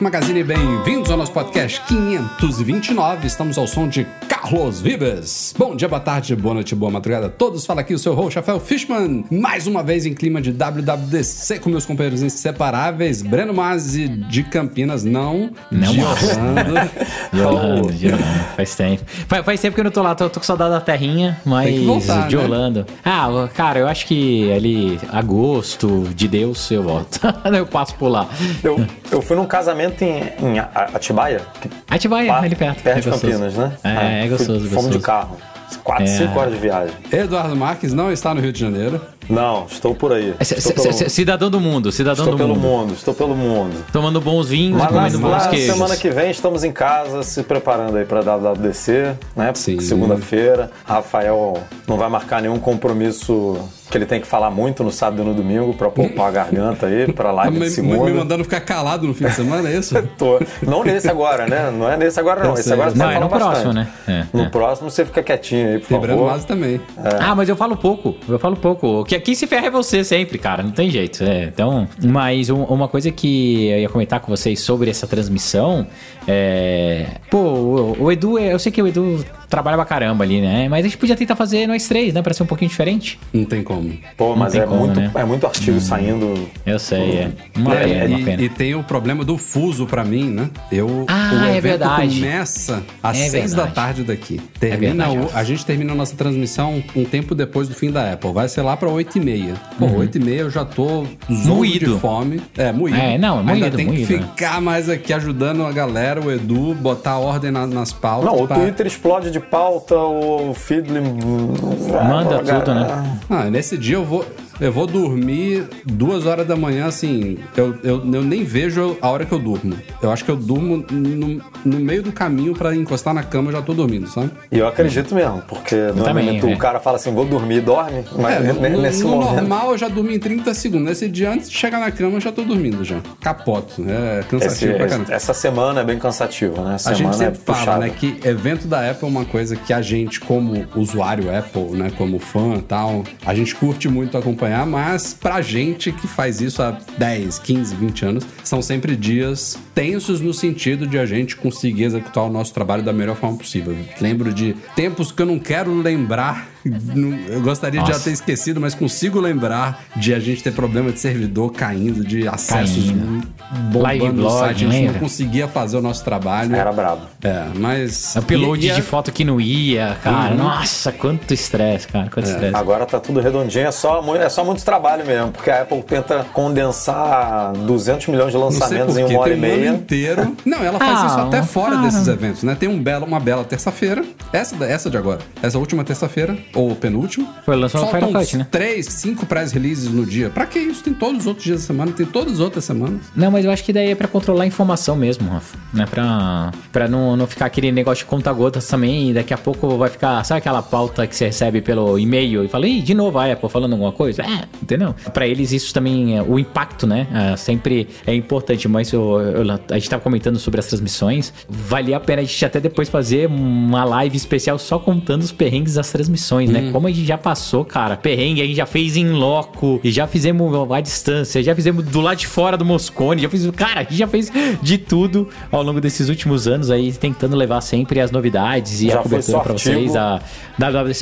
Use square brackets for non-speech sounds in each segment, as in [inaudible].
Magazine, bem-vindos ao nosso podcast 529. Estamos ao som de Carlos Vives. Bom dia, boa tarde, boa noite, boa madrugada a todos. Fala aqui o seu host, Rafael Fishman. Mais uma vez em clima de WWDC com meus companheiros inseparáveis, Breno Mazzi de Campinas, não, Não, de. Orlando. [laughs] De Orlando, de Orlando. Faz tempo. Faz, faz tempo que eu não tô lá, tô, tô com saudade da terrinha, mas Tem que voltar, de né? Orlando. Ah, cara, eu acho que ali, agosto de Deus, eu volto. [laughs] eu passo por lá. Eu, eu fui num casamento em, em Atibaia, Atibaia, ali perto. perto é de gostoso. Campinas, né? É, é fui- gostoso, Fomos gostoso. de carro. Quatro, É. cinco horas de viagem. Eduardo Marques não está no Rio de Janeiro. Não, estou por aí. É, Estou pelo, cidadão do mundo, cidadão estou do pelo mundo. mundo, estou pelo mundo. Tomando bons vinhos, Mas comendo bons queijos. semana que vem estamos em casa, se preparando aí para WWDC, né? Segunda-feira. Rafael não vai marcar nenhum compromisso que ele tem que falar muito no sábado e no domingo para poupar a garganta aí para live me, de me- segunda. me mandando ficar calado no fim de semana, é isso? [laughs] Tô. Não nesse agora, né? Não é nesse agora, não. Esse agora você Não, vai é no falar próximo, bastante. né? É, No é. próximo você fica quietinho aí, por Breno favor. Mazzi também. Ah, mas eu falo pouco, eu falo pouco. Que aqui se ferra é você sempre, cara, não tem jeito. é. então, mas um- uma coisa que eu ia comentar com vocês sobre essa transmissão é. Pô, o, o Edu, eu sei que o Edu trabalha pra caramba ali, né? Mas a gente podia tentar fazer nós três, né? Pra ser um pouquinho diferente. Não tem como. Pô, mas tem é, como, muito, né? é muito artigo saindo. Eu sei, é. Uma É, pena, uma e, pena. e tem o problema do fuso pra mim, né? Eu, Ah, o é evento verdade. começa às É seis da tarde daqui. Termina verdade, o- a gente termina a nossa transmissão um tempo depois do fim da Apple. Vai ser lá pra oito e meia. Pô, oito e meia eu já tô Moído. de fome. É, moído. É, não, Ainda moído, tem que moído, né? ficar mais aqui ajudando a galera, o Edu, botar ordem na- nas pautas. Não, o pra- Twitter explode de pauta, o Feedly. Manda tudo, né? Ah, nesse dia eu vou, eu vou dormir duas horas da manhã, assim. Eu, eu, eu nem vejo a hora que eu durmo. Eu acho que eu durmo no, no meio do caminho pra encostar na cama, eu já tô dormindo, sabe? E eu acredito mesmo, porque normalmente é. o cara fala assim, vou dormir e dorme, mas É, no, ne- no- nesse no momento. normal eu já dormi em 30 segundos. Nesse dia, antes de chegar na cama, eu já tô dormindo já. Capoto. É Esse- cansativo pra caramba. essa semana é bem cansativa, né? A Semana gente é sempre fala, puxada. né, que evento da Apple é uma coisa que a gente, como usuário Apple, né, como fã e tal, a gente curte muito acompanhar, mas pra gente que faz isso há 10, 15, 20 anos, são sempre dias tensos no sentido de a gente conseguir executar o nosso trabalho da melhor forma possível. Lembro de tempos que eu não quero lembrar, [laughs] não- eu gostaria de já Nossa. ter esquecido, mas consigo lembrar de a gente ter problema de servidor caindo, de acessos Caindo. bombando no site, a gente não lembra? conseguia fazer o nosso trabalho. Era brabo. É, mas. Upload e- e de foto que não ia, cara. Uhum. Nossa, quanto estresse, cara. Quanto estresse. Agora tá tudo redondinho, é só, é só muito trabalho mesmo, porque a Apple tenta condensar 200 milhões de Não lançamentos em uma hora e um meia. Inteiro. Não, ela faz Ah, isso até fora cara. desses eventos, né? Tem um belo, uma bela terça-feira. Essa, essa de agora. Essa última terça-feira, ou penúltima. Foi, lançou no Soltam Final uns Cut, né? três, cinco press releases no dia. Pra que isso? Tem todos os outros dias da semana, tem todas as outras semanas. Não, mas eu acho que daí é pra controlar a informação mesmo, Rafa. Né? Pra, pra não, não ficar aquele negócio de conta-gotas também. E daqui a pouco vai ficar. Sabe aquela pauta que você recebe pelo e-mail e fala, ih, de novo a Apple falando alguma coisa? É, entendeu? Pra eles isso também, é, o impacto, né? é, sempre é importante. Mas eu- eu- a gente tava comentando sobre as transmissões. Valia a pena a gente até depois fazer uma live especial só contando os perrengues das transmissões, né? Como a gente já passou, cara. Perrengue, a gente já fez em loco, e já fizemos à distância, já fizemos do lado de fora do Moscone, já fizemos. Cara, a gente já fez de tudo ao longo desses últimos anos aí, tentando levar sempre as novidades e Já a cobertura artigo. vocês. A,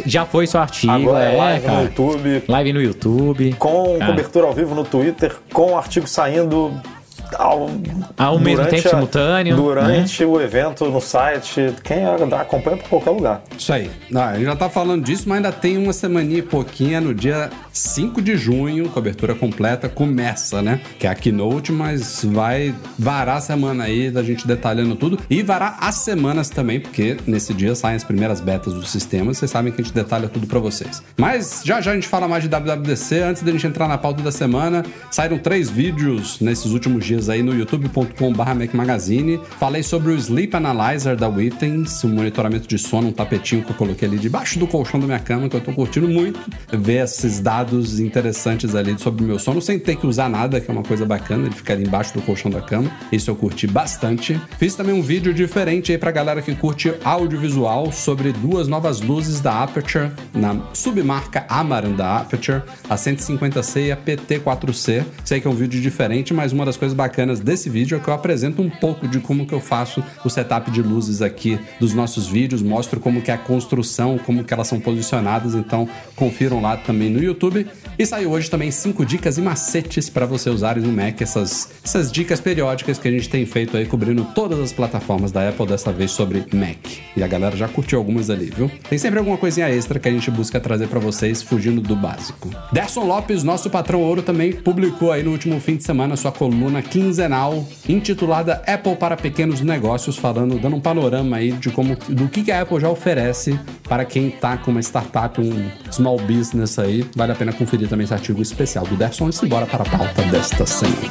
já foi só artigo, Agora é é, live cara. no YouTube, Live no YouTube. com Cara. cobertura ao vivo no Twitter, com artigo saindo ao, Ao mesmo durante tempo, simultâneo, né? Durante o evento no site, quem acompanha por qualquer lugar. Isso aí. Não, a gente já tá falando disso, mas ainda tem uma semaninha e pouquinha no dia 5 de junho, cobertura completa, começa, né? Que é a keynote, mas vai varar a semana aí da gente detalhando tudo e varar as semanas também, porque nesse dia saem as primeiras betas do sistema, vocês sabem que a gente detalha tudo pra vocês. Mas já já a gente fala mais de WWDC, antes da gente entrar na pauta da semana, saíram três vídeos nesses últimos dias aí no youtube.com.br Mac Magazine. Falei sobre o Sleep Analyzer da Witens, um monitoramento de sono, um tapetinho que eu coloquei ali debaixo do colchão da minha cama, que eu tô curtindo muito ver esses dados interessantes ali sobre o meu sono, sem ter que usar nada, que é uma coisa bacana, ele ficar ali embaixo do colchão da cama. Isso eu curti bastante. Fiz também um vídeo diferente aí pra galera que curte audiovisual sobre duas novas luzes da Aperture, na submarca Amaran da Aperture, a 150C e a PT4C. Sei que é um vídeo diferente, mas uma das coisas bacanas desse vídeo é que eu apresento um pouco de como que eu faço o setup de luzes aqui dos nossos vídeos, mostro como que é a construção, como que elas são posicionadas, então confiram lá também no YouTube. E saiu hoje também cinco dicas e macetes para você usarem no Mac, essas, essas dicas periódicas que a gente tem feito aí cobrindo todas as plataformas da Apple, dessa vez sobre Mac. E a galera já curtiu algumas ali, viu? Tem sempre alguma coisinha extra que a gente busca trazer para vocês, fugindo do básico. Derson Lopes, nosso patrão ouro, também publicou aí no último fim de semana sua coluna quinzenal intitulada Apple para pequenos negócios, falando, dando um panorama aí de como do que a Apple já oferece para quem tá com uma startup, um small business aí. Vale a pena conferir também esse artigo especial do Derson e simbora para a pauta desta semana.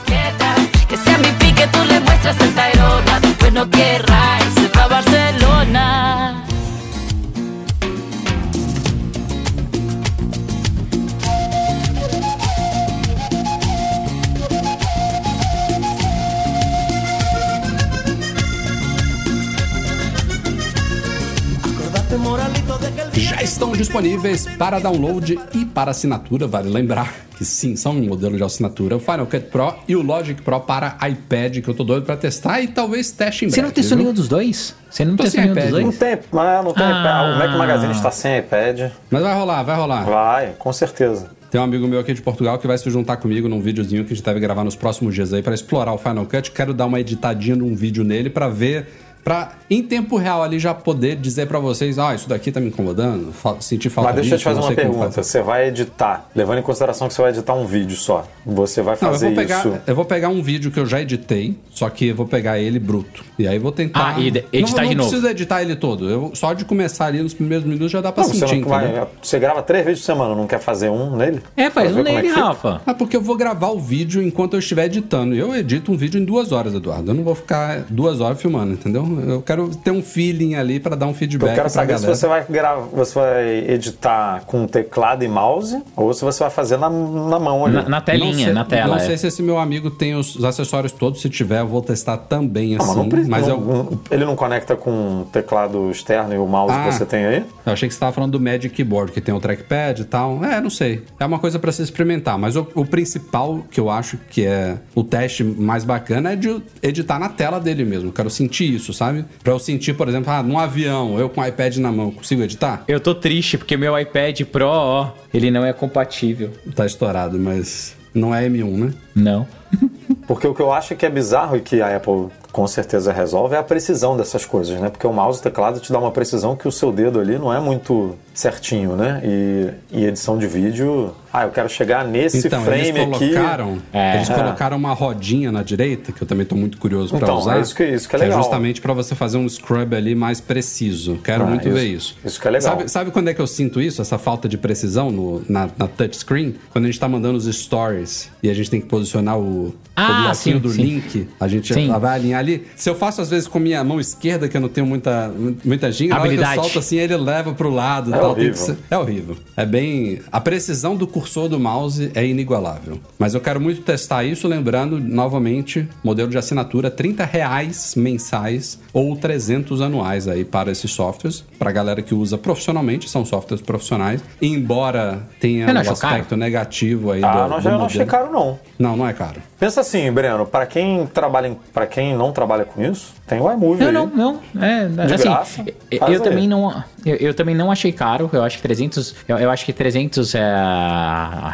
Estão disponíveis para download e para assinatura, vale lembrar que sim, são um modelo de assinatura, o Final Cut Pro e o Logic Pro para iPad, que eu tô doido para testar e talvez teste em Você breve. não testou nenhum dos dois? Você não testou sem nenhum dos iPad. Não dois? tem, mas não tem Ah. iPad. O Mac Magazine está sem iPad. Mas vai rolar, vai rolar. Vai, com certeza. Tem um amigo meu aqui de Portugal que vai se juntar comigo num videozinho que a gente deve gravar nos próximos dias aí para explorar o Final Cut. Quero dar uma editadinha num vídeo nele para ver, para em tempo real ali já poder dizer para vocês, ah, isso daqui tá me incomodando, fa sentir falta Mas deixa eu te fazer não uma pergunta. fazer. Você vai editar, levando em consideração que você vai editar um vídeo só. Você vai Não, eu fazer vou, pegar, isso. eu vou pegar um vídeo que eu já editei, só que eu vou pegar ele bruto. E aí vou tentar. Ah, e de- editar não, de não novo. precisa editar ele todo. Eu, só de começar ali nos primeiros minutos já dá pra Não, você, sentir, não vai- você grava três vídeos por semana, não quer fazer um nele? É, faz um é nele, fica? Rafa. Ah, porque eu vou gravar o vídeo enquanto eu estiver editando. E eu edito um vídeo em duas horas, Eduardo. Eu não vou ficar duas horas filmando, entendeu? Eu quero ter um feeling ali pra dar um feedback Eu quero saber se galera. você vai gravar, você vai editar com teclado e mouse ou se você vai fazer na, na mão ali. Na, na telinha, sei- na tela. Não é. sei se esse meu amigo tem os acessórios todos. Se tiver, eu vou testar também Não, assim. mas não precisa- mas não- eu, não- ele não conecta com o teclado externo e o mouse Ah. que você tem aí? Eu achei que você estava falando do Magic Keyboard, que tem o trackpad e tal. É, não sei. É uma coisa para se experimentar. Mas o, o principal que eu acho que é o teste mais bacana é de editar na tela dele mesmo. Eu quero sentir isso, sabe? Pra eu sentir, por exemplo, ah, num avião, eu com o iPad na mão, consigo editar? Eu tô triste porque meu iPad Pro, ó, ele não é compatível. Tá estourado, mas não é M1, né? Não. [laughs] Porque o que eu acho que é bizarro e que a Apple com certeza resolve é a precisão dessas coisas, né? Porque o mouse e o teclado te dá uma precisão que o seu dedo ali não é muito certinho, né? E, e edição de vídeo, ah, eu quero chegar nesse então, frame eles aqui. colocaram, É. eles É. colocaram uma rodinha na direita, que eu também tô muito curioso pra Então, usar. é isso que- isso que é legal. justamente pra você fazer um scrub ali mais preciso. Quero Ah, muito isso- ver isso. isso que é legal. Sabe, sabe quando é que eu sinto isso? Essa falta de precisão no, na, na touchscreen? Quando a gente tá mandando os stories e a gente tem que posicionar o, Ah, o sim, do sim. link, a gente Sim. vai alinhar ali. Se eu faço às vezes com minha mão esquerda, que eu não tenho muita, muita ginga, na hora que eu solto assim, ele leva pro lado. É tal, tem que horrível. ser- é horrível. É bem. A precisão do cursor do mouse é inigualável. Mas eu quero muito testar isso, lembrando, novamente, modelo de assinatura, 30 reais mensais ou 300 anuais aí para esses softwares. Pra galera que usa profissionalmente, são softwares profissionais. Embora tenha um aspecto caro? negativo aí Ah, do, não, do já eu não achei modelo. caro não. Não, não é caro. Pensa assim, Breno, para quem trabalha, para quem não trabalha com isso, tem o iMovie Não, aí. não, não. É, De assim, graça, eu, eu também não, eu, eu também não achei caro. Eu acho que 300, eu, eu acho que 300 é,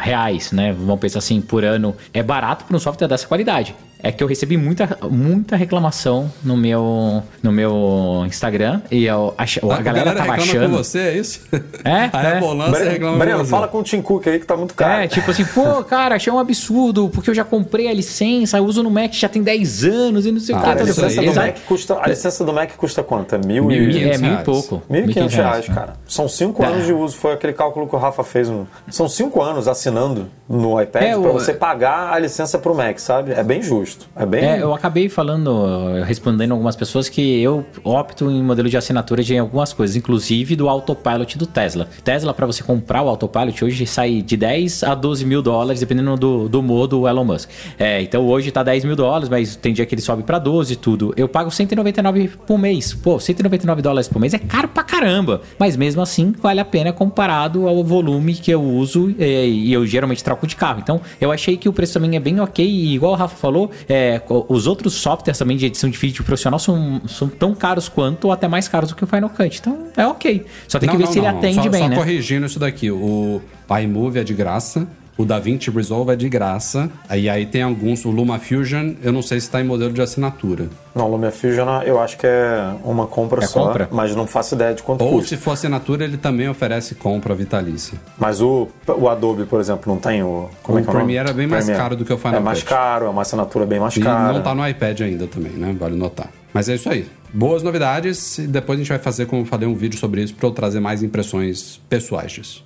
reais, né? Vamos pensar assim por ano é barato para um software dessa qualidade. É que eu recebi muita, muita reclamação no meu, no meu Instagram e eu ach, a, A galera, tava reclama achando. com você, é isso? É, [laughs] A é. E reclama Mariano, com você. fala com o Tim Cook aí que tá muito caro. É, tipo assim, pô, cara, achei um absurdo, porque eu já comprei a licença, eu uso no Mac já tem 10 anos e não sei o Ah, que. A Tá, licença, do. Mac custa, a licença do Mac custa quanto? É mil e... 1.500 É, mil e pouco. 1.500 reais, né? cara. São cinco Tá. anos de uso. Foi aquele cálculo que o Rafa fez. Um... São cinco anos assinando no iPad É, pra o- você pagar a licença pro Mac, sabe? É bem justo. É bem... É, eu acabei falando, respondendo algumas pessoas que eu opto em modelo de assinatura de algumas coisas, inclusive do autopilot do Tesla. Tesla, para você comprar o autopilot, hoje sai de 10 a 12 mil dólares, dependendo do, do modo do Elon Musk. É, então hoje tá 10 mil dólares, mas tem dia que ele sobe para 12 e tudo. Eu pago 199 por mês. Pô, 199 dólares por mês é caro pra caramba. Mas mesmo assim, vale a pena comparado ao volume que eu uso é, e eu geralmente troco de carro. Então, eu achei que o preço também é bem ok. E igual o Rafa falou, é, os outros softwares também de edição de vídeo profissional são, são tão caros quanto ou até mais caros do que o Final Cut. Então, é ok. Só tem que Não, ver não, se ele não. atende só, bem, só né? corrigindo isso daqui. O iMovie é de graça. O DaVinci Resolve é de graça. E aí tem alguns. O LumaFusion, eu não sei se está em modelo de assinatura. Não, Lumia Fusion eu acho que é uma compra É só, compra? mas não faço ideia de quanto Ou custa. se for assinatura, ele também oferece compra vitalícia. Mas o, o Adobe, por exemplo, não tem o... Como O é que é o nome? Premiere é bem mais Premiere. caro do que o Final É mais caro, é uma assinatura bem mais E cara. não tá no iPad ainda também, né? Vale notar. Mas é isso aí. Boas novidades. E depois a gente vai fazer, como eu falei, um vídeo sobre isso para eu trazer mais impressões pessoais disso.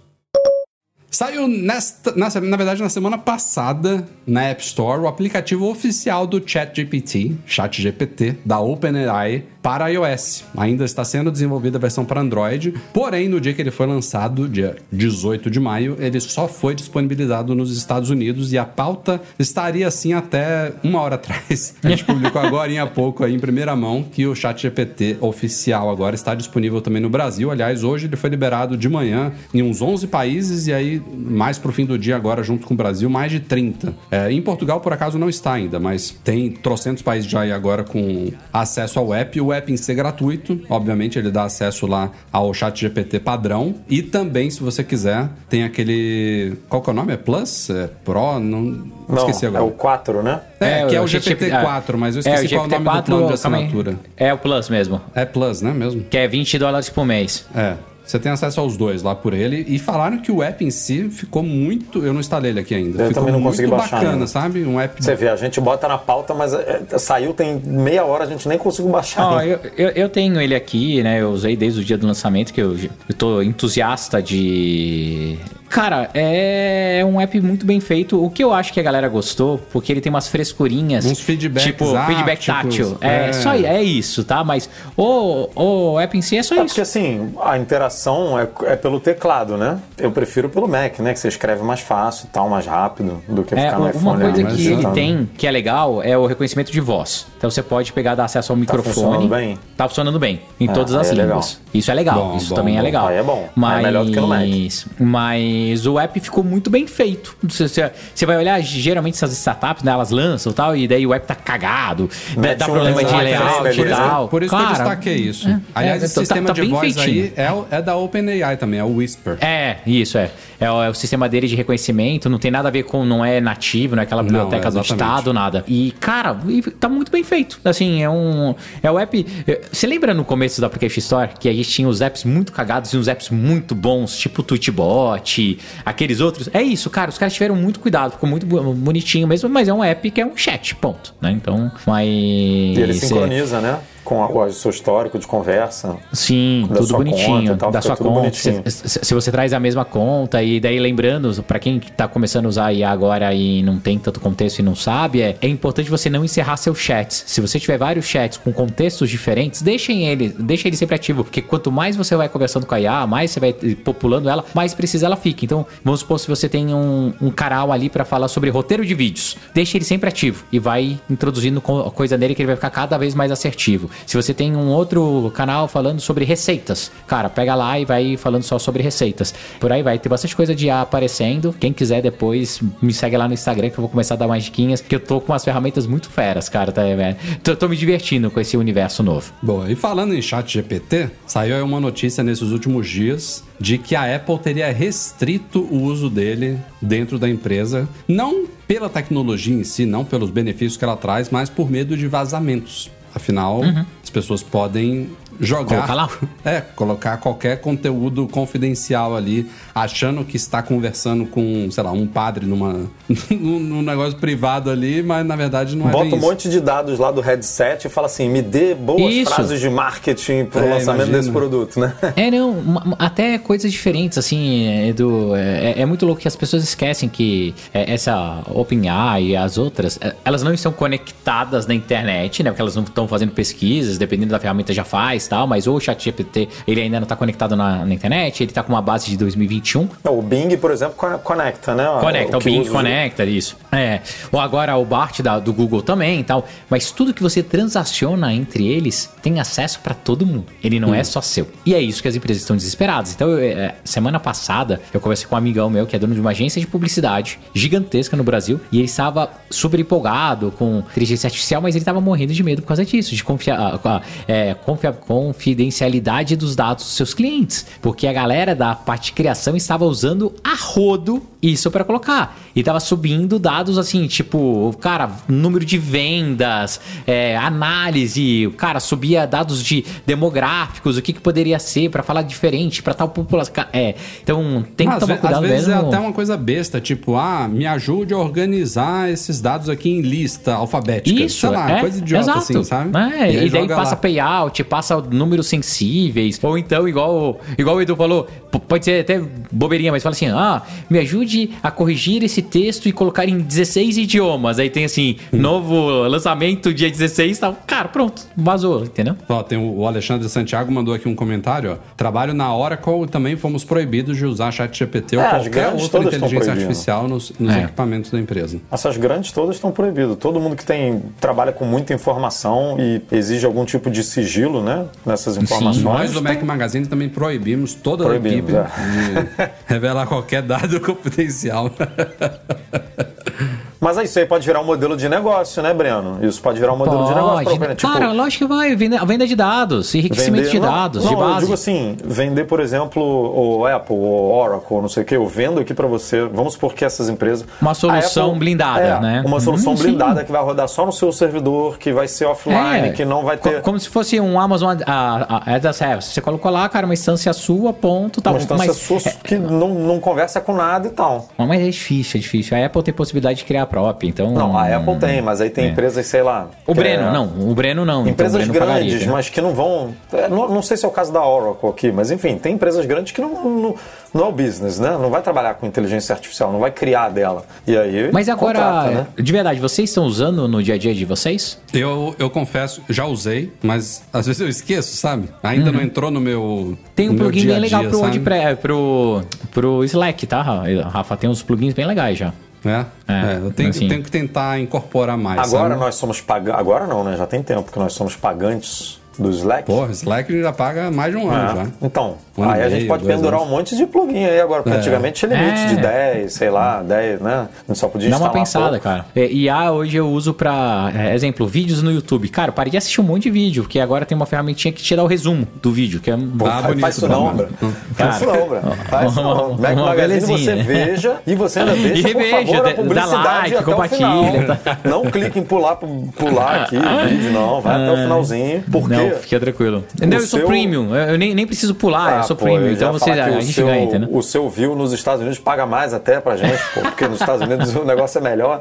Saiu nesta, na, na verdade na semana passada na App Store o aplicativo oficial do ChatGPT, ChatGPT, da OpenAI para iOS. Ainda está sendo desenvolvida a versão para Android, porém no dia que ele foi lançado, dia 18 de maio, ele só foi disponibilizado nos Estados Unidos e a pauta estaria assim até uma hora [laughs] atrás. A gente publicou agora há pouco aí em primeira mão que o ChatGPT oficial agora está disponível também no Brasil. Aliás, hoje ele foi liberado de manhã em uns 11 países e aí mais pro fim do dia agora junto com o Brasil mais de 30. É, em Portugal por acaso não está ainda, mas tem trocentos países já aí agora com acesso ao app. O app em si é gratuito, obviamente ele dá acesso lá ao ChatGPT padrão e também se você quiser tem aquele qual que é o nome? É Plus? É Pro? Não, Não, esqueci é agora. o 4, né? É, que é o GPT GPT-4, mas eu esqueci qual é o nome do plano de assinatura. É o Plus mesmo. É Plus, né mesmo? Que é 20 dólares por mês. É. Você tem acesso aos dois lá por ele. E falaram que o app em si ficou muito. Eu não instalei ele aqui ainda. Eu ficou também não muito consegui baixar bacana, ainda. sabe? Um app. Você vê, a gente bota na pauta, mas é, é, saiu tem meia hora, a gente nem conseguiu baixar. Ainda. eu, eu, eu tenho ele aqui, né? Eu usei desde o dia do lançamento, que eu, eu tô entusiasta de. Cara, é um app muito bem feito. O que eu acho que a galera gostou, porque ele tem umas frescurinhas. Uns feedbacks Tipo, feedback tátil. É, é. só é isso, tá? Mas o, o app em si é só É isso. porque assim, a interação é, é pelo teclado, né? Eu prefiro pelo Mac, né? Que você escreve mais fácil e tal, mais rápido do que É, ficar no uma iPhone. coisa né? que ele digitando. tem que é legal é o reconhecimento de voz. Então você pode pegar dar acesso ao microfone. funcionando bem? Tá funcionando bem em Ah, todas as é legal. línguas. Isso é legal. Bom, Isso bom, também é bom. legal. Aí é bom. Mas, é melhor do que no Mac. Mas o app ficou muito bem feito. Você, você- você vai olhar, geralmente essas startups, né, elas lançam e tal, e daí o app tá cagado, dá problema de layout e né? tal. Por isso que eu destaquei isso. é, Aliás, é, esse tá- sistema tá de voz feitinho. aí é, é da OpenAI também, é o Whisper. É, isso é. É o, é o sistema dele de reconhecimento, não tem nada a ver com, não é nativo, não é aquela biblioteca do exatamente. estado, nada. E, cara, tá muito bem feito. Assim, é um. É o app. é, Você lembra no começo do Application Store que a gente tinha os apps muito cagados e uns apps muito bons, tipo o Tweetbot, aqueles outros? É isso, cara. Os caras tiveram muito cuidado, ficou muito bonitinho mesmo, mas é um app que é um chat, ponto. Né? Então, mas. E ele é- sincroniza, né? Com a- o seu histórico de conversa. Sim, da tudo bonitinho. tal, da sua conta. Se, se- você traz a mesma conta, e daí lembrando, pra quem tá começando a usar IA agora e não tem tanto contexto e não sabe, é, é importante você não encerrar seus chats. Se você tiver vários chats com contextos diferentes, deixem ele, deixa ele sempre ativo. Porque quanto mais você vai conversando com a IA, mais você vai populando ela, mais precisa ela fica. Então, vamos supor se você tem um, um canal ali pra falar sobre roteiro de vídeos. Deixa ele sempre ativo e vai introduzindo co- coisa nele que ele vai ficar cada vez mais assertivo. Se você tem um outro canal falando sobre receitas, cara, pega lá e vai falando só sobre receitas. Por aí vai ter bastante coisa de IA aparecendo. Quem quiser depois me segue lá no Instagram que eu vou começar a dar mais diquinhas, que eu tô com umas ferramentas muito feras, cara, tá, velho? Tô, tô me divertindo com esse universo novo. Boa, e falando em chat GPT, saiu aí uma notícia nesses últimos dias de que a Apple teria restrito o uso dele dentro da empresa. Não pela tecnologia em si, não pelos benefícios que ela traz, mas por medo de vazamentos. Afinal, as pessoas podem jogar. Colocar lá. É, colocar qualquer conteúdo confidencial ali, achando que está conversando com, sei lá, um padre numa, [laughs] num, negócio privado ali, mas na verdade não é Bota um isso. monte de dados lá do headset e fala assim: me dê boas Isso. frases de marketing pro É, lançamento imagina. desse produto, né? É, não, até coisas diferentes, assim, Edu. É, é muito louco que as pessoas esquecem que é, essa OpenAI e as outras, é, elas não estão conectadas na internet, né? Porque elas não estão fazendo pesquisas, dependendo da ferramenta já faz tal, mas o ChatGPT, ele ainda não está conectado na, na internet, ele está com uma base de 2021. O Bing, por exemplo, con- conecta, né? Conecta, o, que Bing usa- conecta, isso. É. Ou agora o Bart da- do Google também e tal. Mas tudo que você transaciona entre eles tem acesso para todo mundo. Ele não é só seu. E é isso que as empresas estão desesperadas. Então, eu, é, semana passada, eu conversei com um amigão meu que é dono de uma agência de publicidade gigantesca no Brasil. E ele estava super empolgado com inteligência artificial, mas ele estava morrendo de medo por causa disso, de confiar, é, confia- confidencialidade dos dados dos seus clientes. Porque a galera da parte de criação estava usando a rodo isso para colocar. E tava subindo dados assim, tipo, cara, número de vendas, é, análise, cara subia dados de demográficos, o que, que poderia ser para falar diferente para tal população. É, então tem que Às, tomar ve- cuidado às vezes mesmo. é até uma coisa besta, tipo, ah, me ajude a organizar esses dados aqui em lista alfabética. Isso, Sei lá, é, coisa idiota exato. assim, sabe? É, aí e, daí passa lá. payout, passa números sensíveis, ou então, igual, igual o Edu falou, pode ser até bobeirinha, mas fala assim, ah, me ajude a corrigir esse texto e colocar em 16 idiomas. Aí tem assim, novo lançamento dia 16 e tal. Cara, pronto, vazou, entendeu? Ó, tem o Alexandre Santiago mandou aqui um comentário, ó. Trabalho na Oracle e também fomos proibidos de usar ChatGPT ou É, as qualquer outra inteligência artificial nos, nos É. equipamentos da empresa. Essas grandes todas estão proibidas. Todo mundo que tem trabalha com muita informação e exige algum tipo de sigilo, né? Nessas informações. Nós do Mac Magazine também proibimos toda Proibimos, a equipe de revelar qualquer dado [laughs] confidencial. [laughs] Mas aí isso aí pode virar um modelo de negócio, né, Breno? Isso pode virar um modelo de negócio pra OpenAI. Tipo, Cara, lógico que vai. Venda, venda de dados, enriquecimento de não, dados, não, de Eu base. digo assim, vender, por exemplo, o Apple, o Oracle, não sei o que, eu vendo aqui pra você. Vamos supor que essas empresas. Uma solução a blindada, é, né? Uma solução Hum, sim. blindada que vai rodar só no seu servidor, que vai ser offline, É, que não vai ter. Como se fosse um Amazon a, a, as a Service. Você colocou lá, cara, uma instância sua, ponto, tá uma instância mas, sua que não, não conversa com nada e tal. Mas é difícil, é difícil. A Apple tem possibilidade de criar própria, então... Não, a Apple tem, mas aí tem é. empresas, sei lá. O Breno, é- não. O Breno não. então Empresas o Breno pagaria, grandes, né? mas que não vão. é, Não, não sei se é o caso da Oracle aqui, mas enfim, tem empresas grandes que não, não, não é o business, né? Não vai trabalhar com inteligência artificial, não vai criar dela. E aí. Mas agora, contrata, né? de verdade, vocês estão usando no dia a dia de vocês? Eu, eu confesso, já usei, mas às vezes eu esqueço, sabe? Ainda não entrou no meu. Uhum. Tem um no meu plugin dia a bem legal dia, pro? WordPress, pro, pro Slack, tá, Rafa? Tem uns plugins bem legais já. É, É, é, eu tenho, assim. tenho que tentar incorporar mais. Agora sabe? nós somos pagantes. Agora não, né? Já tem tempo que nós somos pagantes do Slack. Porra, Slack já paga mais de um É. ano já. Então, Um ano aí a gente meio, pode pendurar anos. um monte de plugin aí agora, porque É. antigamente tinha limite É. de 10, sei lá, 10, né? Gente só podia Dá uma pensada, pouco. cara. É, IA hoje eu uso pra, é, exemplo, vídeos no YouTube. Cara, parei de assistir um monte de vídeo, porque agora tem uma ferramentinha que te dá o resumo do vídeo, que é um... Pô, Ah, bonito, faz isso não. Bra. Faz isso não, Bra. Faz isso não. uma- Mac uma Magazine você veja e você ainda [laughs] deixa, E por reveja, favor, dá- a dá publicidade like, até compartilha, o final. tá? Não clique em pular, pular aqui o [laughs] vídeo, não. Vai até o finalzinho, porque... Não, fica tranquilo. Não, eu sou seu- premium. Eu eu nem, nem preciso pular, eu Ah, sou pô, premium. eu Então você, a o gente seu, ganha, entendeu? O seu view nos Estados Unidos paga mais até pra gente, pô, porque nos Estados Unidos [laughs] o negócio é melhor.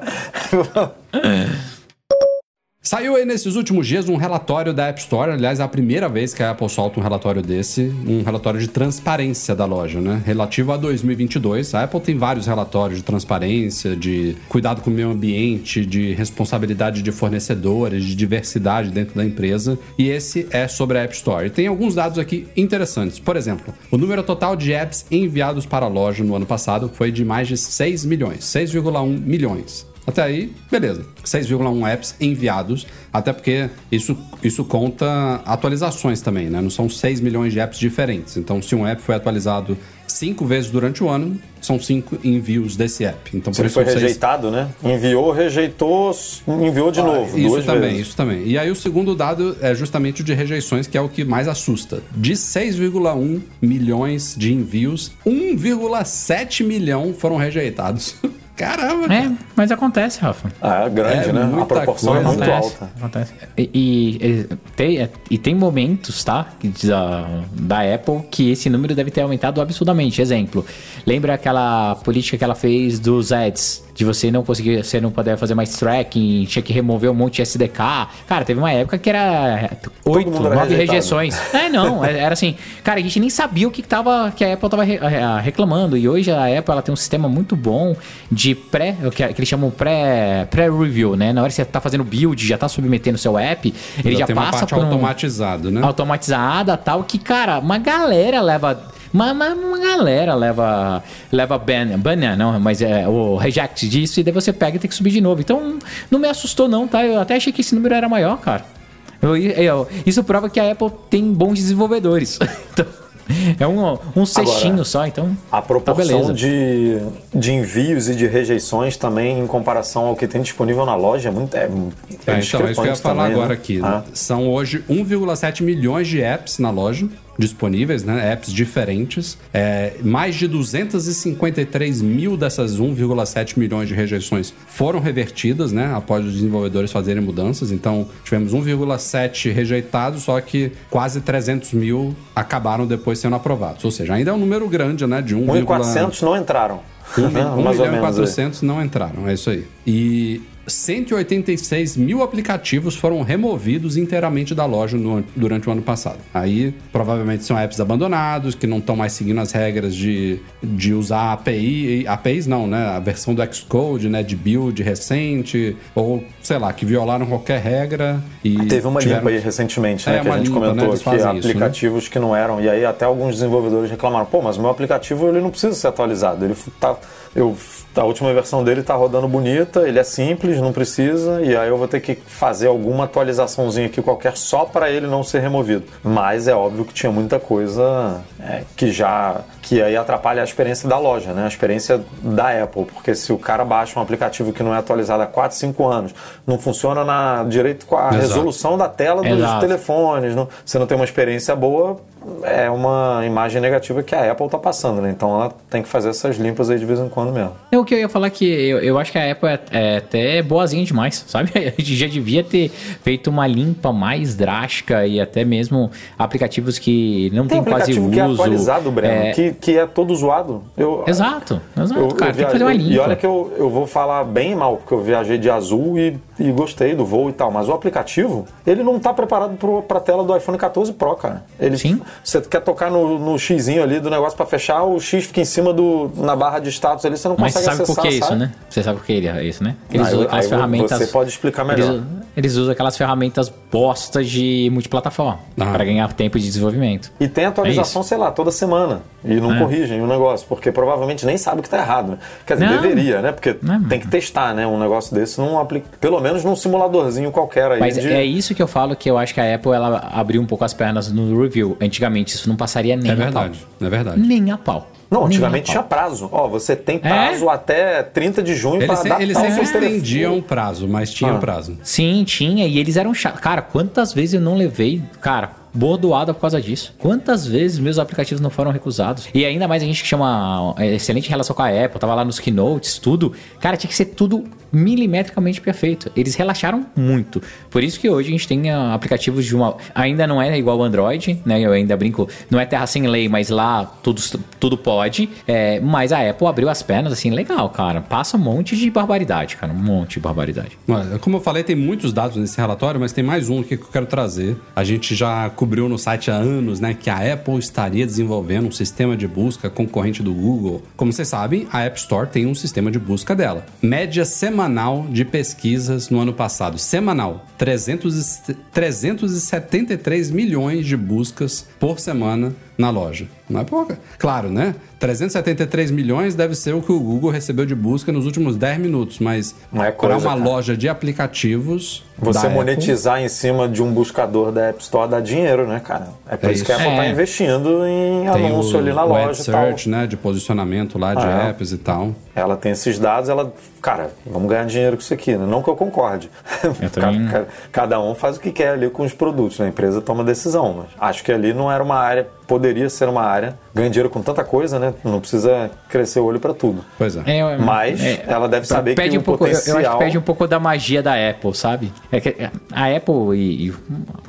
Saiu aí nesses últimos dias um relatório da App Store, aliás, é a primeira vez que a Apple solta um relatório desse, um relatório de transparência da loja, né? Relativo a 2022. A Apple tem vários relatórios de transparência, de cuidado com o meio ambiente, de responsabilidade de fornecedores, de diversidade dentro da empresa, e esse é sobre a App Store. E tem alguns dados aqui interessantes. Por exemplo, o número total de apps enviados para a loja no ano passado foi de mais de 6 milhões, 6,1 milhões. Até aí, beleza. 6,1 apps enviados, até porque isso, isso conta atualizações também, né? Não são 6 milhões de apps diferentes. Então, se um app foi atualizado cinco vezes durante o ano, são cinco envios desse app. Então, Se por ele isso foi seis- rejeitado, né? Enviou, rejeitou, enviou de novo. Ah, Isso duas também, vezes. isso também. E aí o segundo dado é justamente o de rejeições, que é o que mais assusta. De 6,1 milhões de envios, 1,7 milhão foram rejeitados. [laughs] Caramba, É, mas acontece, Rafa. Ah, é grande, É né? A proporção é coisa. muito Acontece, alta. acontece. E, e- e tem, é, e tem momentos, tá? que Da, da Apple que esse número deve ter aumentado absurdamente. Exemplo, lembra aquela política que ela fez dos ads? De você não conseguir, você não poder fazer mais tracking, tinha que remover um monte de SDK. Cara, teve uma época que era oito, nove rejeições. É, não, é- era assim, cara, a gente nem sabia o que, que, tava, que a Apple tava eh, reclamando. E hoje a Apple ela tem um sistema muito bom de pré, o que, que eles chamam pré- pré-review, né? Na hora que você tá fazendo build, já tá submetendo o seu app, ele já, tem uma passa parte por um, automatizada, né? automatizada tal, que, cara, uma galera leva. Uma, uma, uma galera leva leva ban, ban não, mas é o reject disso e daí você pega e tem que subir de novo. Então não me assustou não, tá? Eu até achei que esse número era maior, cara. Eu- eu- isso prova que a Apple tem bons desenvolvedores. [laughs] Então, é um, um cestinho Agora, só, então. A tá proporção beleza. de, de envios e de rejeições também, em comparação ao que tem disponível na loja, é muito. É, é É, então, é isso que eu ia falar também, agora né? aqui. Ah. São hoje 1,7 milhões de apps na loja disponíveis, né? Apps diferentes. É, mais de 253 mil dessas 1,7 milhões de rejeições foram revertidas, né? Após os desenvolvedores fazerem mudanças. Então, tivemos 1,7 rejeitados, só que quase 300 mil acabaram depois sendo aprovados. Ou seja, ainda é um número grande, né? De 1, 1,400 não entraram. 1 [laughs] Mais milhão e menos aí. 400 não entraram, é isso aí. E 186 mil aplicativos foram removidos inteiramente da loja no- durante o ano passado. Aí, provavelmente são apps abandonados, que não estão mais seguindo as regras de, de usar API, APIs não, né? A versão do Xcode, né? De build recente, ou, sei lá, que violaram qualquer regra e Teve uma tiveram- limpa aí recentemente, né? É, que a gente limpa, né? comentou Eles que fazem isso, né? aplicativos que não eram. E aí até alguns desenvolvedores reclamaram, pô, mas o meu aplicativo ele não precisa ser atualizado. Ele tá. Eu, a última versão dele tá rodando bonita, ele é simples, não precisa, e aí eu vou ter que fazer alguma atualizaçãozinha aqui qualquer só para ele não ser removido. Mas é óbvio que tinha muita coisa é, que já. que aí atrapalha a experiência da loja, né? A experiência da Apple. Porque se o cara baixa um aplicativo que não é atualizado há 4, 5 anos, não funciona na, direito com a Exato. resolução da tela dos Exato. telefones, não, você não tem uma experiência boa, é uma imagem negativa que a Apple está passando, né? Então ela tem que fazer essas limpas aí de vez em quando mesmo. É o que eu ia falar que eu, eu acho que a Apple é, é até boazinha demais, [laughs] sabe? A gente já devia ter feito uma limpa mais drástica e até mesmo aplicativos que não Tem tem, quase uso. que é atualizado, Breno, é, que, que é todo zoado. Eu, Exato, exato, eu, cara. eu tem que fazer uma viajei- limpa. E olha que eu, eu vou falar bem e mal, porque eu viajei de azul e, e gostei do voo e tal, mas o aplicativo, ele não está preparado para a tela do iPhone 14 Pro, cara. Ele, Sim. Você quer tocar no, no xizinho ali do negócio para fechar, o X fica em cima do, na barra de status ali, você não Mas você consegue sabe por acessar, que isso, né? Você sabe por que ele é isso, né? Eles Ah, usam aquelas aí ferramentas. você pode explicar melhor. Eles, eles usam aquelas ferramentas postas de multiplataforma Ah. para ganhar tempo de desenvolvimento. E tem atualização, É sei lá, toda semana. E não É. corrigem o negócio, porque provavelmente nem sabe que tá errado. né? Quer dizer, Não. deveria, né? Porque Não. tem que testar, né? Um negócio desse num aplica... Pelo menos num simuladorzinho qualquer aí. Mas de... é isso que eu falo que eu acho que a Apple ela abriu um pouco as pernas no review. Antigamente isso não passaria nem É a verdade, pau. é verdade. Nem a pau. Não, antigamente a tinha prazo. Ó, você tem É? prazo até 30 de junho Eles, para se- adaptar eles sempre estendiam o prazo, mas tinha Ah. prazo. Sim, tinha. E eles eram chatos. Cara, quantas vezes eu não levei, cara, bordoada por causa disso? Quantas vezes meus aplicativos não foram recusados? E ainda mais a gente que chama é, excelente relação com a Apple, tava lá nos keynotes, tudo. Cara, tinha que ser tudo milimetricamente perfeito. Eles relaxaram muito. Por isso que hoje a gente tem ah, aplicativos de uma. Ainda não é igual o Android, né? Eu ainda brinco, não é terra sem lei, mas lá tudo, tudo pode. É, mas a Apple abriu as pernas, assim, legal, cara. Passa um monte de barbaridade, cara. Um monte de barbaridade. Como eu falei, tem muitos dados nesse relatório, mas tem mais um que eu quero trazer. A gente já cobriu no site há anos, né, que a Apple estaria desenvolvendo um sistema de busca concorrente do Google. Como vocês sabem, a App Store tem um sistema de busca dela. Média semanal de pesquisas no ano passado. Semanal. 300 e- 373 milhões de buscas por semana na loja. Não é pouca. Claro, né? 373 milhões deve ser o que o Google recebeu de busca nos últimos 10 minutos, mas Não é para uma cara. loja de aplicativos. Você da monetizar em cima de um buscador da App Store dá dinheiro, né, cara? É por É isso que a. Apple tá É. investindo em Apple, tem anúncio o, ali na o loja Ad e tal. Search, né? De posicionamento lá de Ah, é. apps e tal. Ela tem esses dados, ela. Cara, vamos ganhar dinheiro com isso aqui, né? Não que eu concorde. Eu [laughs] também- Ca- ca- Cada um faz o que quer ali com os produtos, né? A empresa toma decisão. Mas acho que ali não era uma área, poderia ser uma área ganha dinheiro com tanta coisa, né? Não precisa crescer o olho para tudo. Pois é. É, Mas é, ela deve saber perde que um o pouco, eu- potencial... Eu acho que perde um pouco da magia da Apple, sabe? É que a Apple e, e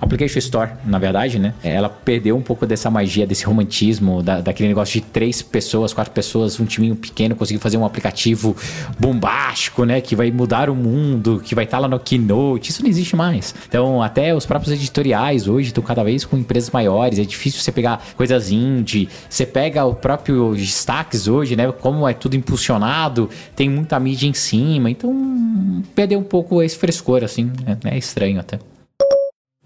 a Application Store, na verdade, né? Ela perdeu um pouco dessa magia, desse romantismo, da, daquele negócio de três pessoas, quatro pessoas, um timinho pequeno conseguir fazer um aplicativo bombástico, né? Que vai mudar o mundo, que vai estar lá no Keynote. Isso não existe mais. Então, até os próprios editoriais hoje estão cada vez com empresas maiores. É difícil você pegar coisas indie. Você pega o próprio destaques hoje, né? Como é tudo impulsionado, tem muita mídia em cima. Então, perdeu um pouco esse frescor, assim. É, é estranho até.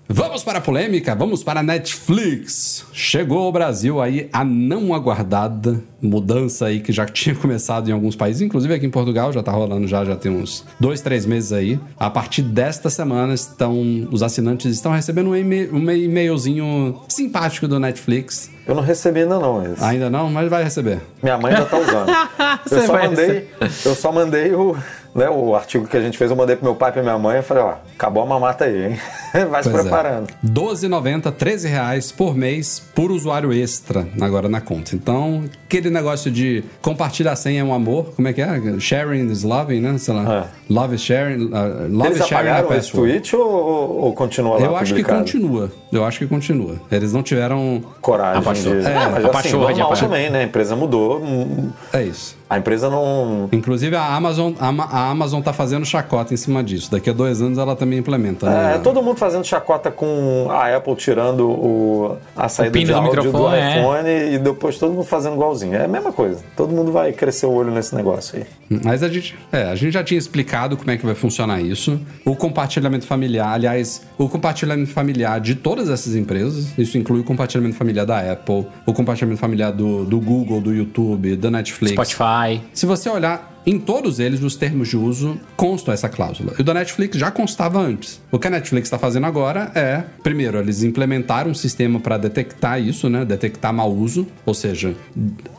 Vamos para a polêmica, vamos para a Netflix. Chegou ao Brasil aí a não aguardada mudança aí que já [laughs] tinha começado em alguns países, inclusive aqui em Portugal já tá rolando já, já tem uns dois, três meses aí. A partir desta semana estão os assinantes estão recebendo um, e um e-mailzinho simpático do Netflix. Eu não recebi ainda não esse. Ainda não, mas vai receber. Minha mãe já tá usando. [laughs] Eu, só mandei, eu só mandei o, né, o artigo que a gente fez, eu mandei pro meu pai e pra minha mãe e falei, ó, acabou a mamata aí, hein? [laughs] Vai se Pois é. É. preparando. R$12,90, 13 reais por mês por usuário extra agora na conta. Então, aquele negócio de compartilhar a senha é um amor, como é que é? Sharing is loving, né? Sei lá. Love is sharing. uh, love Eles is sharing a apagaram esse password. tweet ou, ou- continua lá Eu acho que continua. Eu acho que continua. Eles não tiveram. Coragem A pachorra. de... É, mas a assim, normal também, né? A empresa mudou. hum, É isso. A empresa não... Inclusive a Amazon, a, Ama- a Amazon tá fazendo chacota em cima disso. Daqui a dois anos ela também implementa. É, né? todo mundo fazendo chacota com a Apple tirando o, a saída pino de do áudio do, microfone, é. iPhone e depois todo mundo fazendo igualzinho. É a mesma coisa. Todo mundo vai crescer o olho nesse negócio aí. Mas a gente, é, a gente já tinha explicado como é que vai funcionar isso. O compartilhamento familiar, aliás, o compartilhamento familiar de todas essas empresas, isso inclui o compartilhamento familiar da Apple, o compartilhamento familiar do, do Google, do YouTube, da Netflix. Spotify. Se você olhar em todos eles, os termos de uso constam essa cláusula. E o da Netflix já constava antes. O que a Netflix está fazendo agora é, primeiro, eles implementaram um sistema para detectar isso, né? Detectar mau uso. Ou seja,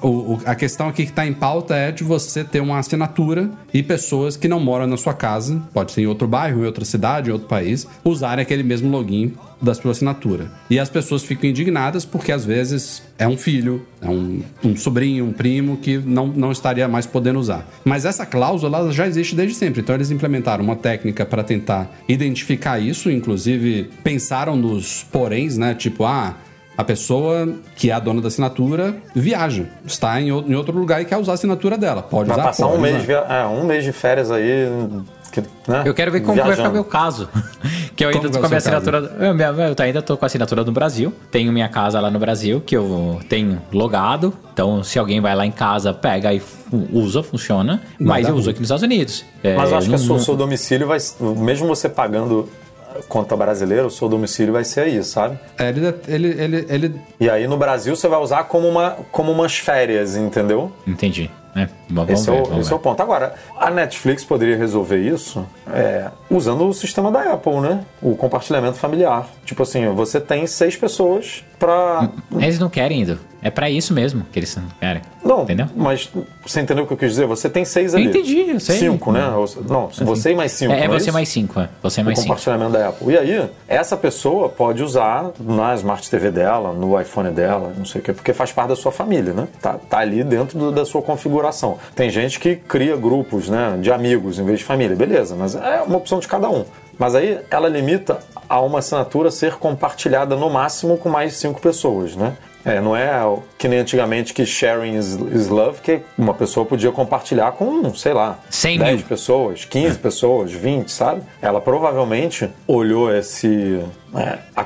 o- o- a questão aqui que está em pauta é de você ter uma assinatura e pessoas que não moram na sua casa, pode ser em outro bairro, em outra cidade, em outro país, usarem aquele mesmo login da sua assinatura. E as pessoas ficam indignadas porque às vezes é um filho, é um, um sobrinho, um primo que não, não estaria mais podendo usar. Mas essa cláusula já existe desde sempre. Então eles implementaram uma técnica para tentar identificar isso, inclusive pensaram nos poréns, né? Tipo, ah, a pessoa que é a dona da assinatura viaja, está em, outro lugar e quer usar a assinatura dela. Pode Vai usar, passar um pode mês, usar. via- é, um mês de férias aí. Que, né? Eu quero ver como vai ficar meu caso. [laughs] que eu ainda Como tô com a minha assinatura. Eu, minha- eu ainda tô com a assinatura no Brasil. Tenho minha casa lá no Brasil, que eu tenho logado. Então, se alguém vai lá em casa, pega e usa, funciona. mas dá eu uso aqui nos Estados Unidos. É, Mas eu acho que não- o seu, não- seu domicílio vai. Mesmo você pagando conta brasileira, o seu domicílio vai ser aí, sabe? É, ele, ele, ele, ele E aí no Brasil você vai usar como, uma, como umas férias, entendeu? Entendi. É, vamos Esse, ver, é, o, esse é o ponto. Agora, a Netflix poderia resolver isso é, usando o sistema da Apple, né? O compartilhamento familiar. Tipo assim, você tem seis pessoas pra. Eles não querem ainda. É pra isso mesmo que eles não querem. Não, Entendeu? mas você entendeu o que eu quis dizer? Você tem seis ali. entendi, eu sei. Cinco, né? Ou- Não, você e mais cinco. É, é não você mais cinco, é. Você mais o cinco. compartilhamento da Apple. E aí, essa pessoa pode usar na Smart TV dela, no iPhone dela, não sei o quê, porque faz parte da sua família, né? Tá, tá ali dentro do- da sua configuração. Tem gente que cria grupos, né, de amigos em vez de família, beleza, mas é uma opção de cada um. Mas aí ela limita a uma assinatura ser compartilhada no máximo com mais cinco pessoas, né? É, não é que nem antigamente que sharing is, is love, que uma pessoa podia compartilhar com, sei lá, 100 10 mil. pessoas, 15 pessoas, 20, sabe? Ela provavelmente olhou esse. é, a,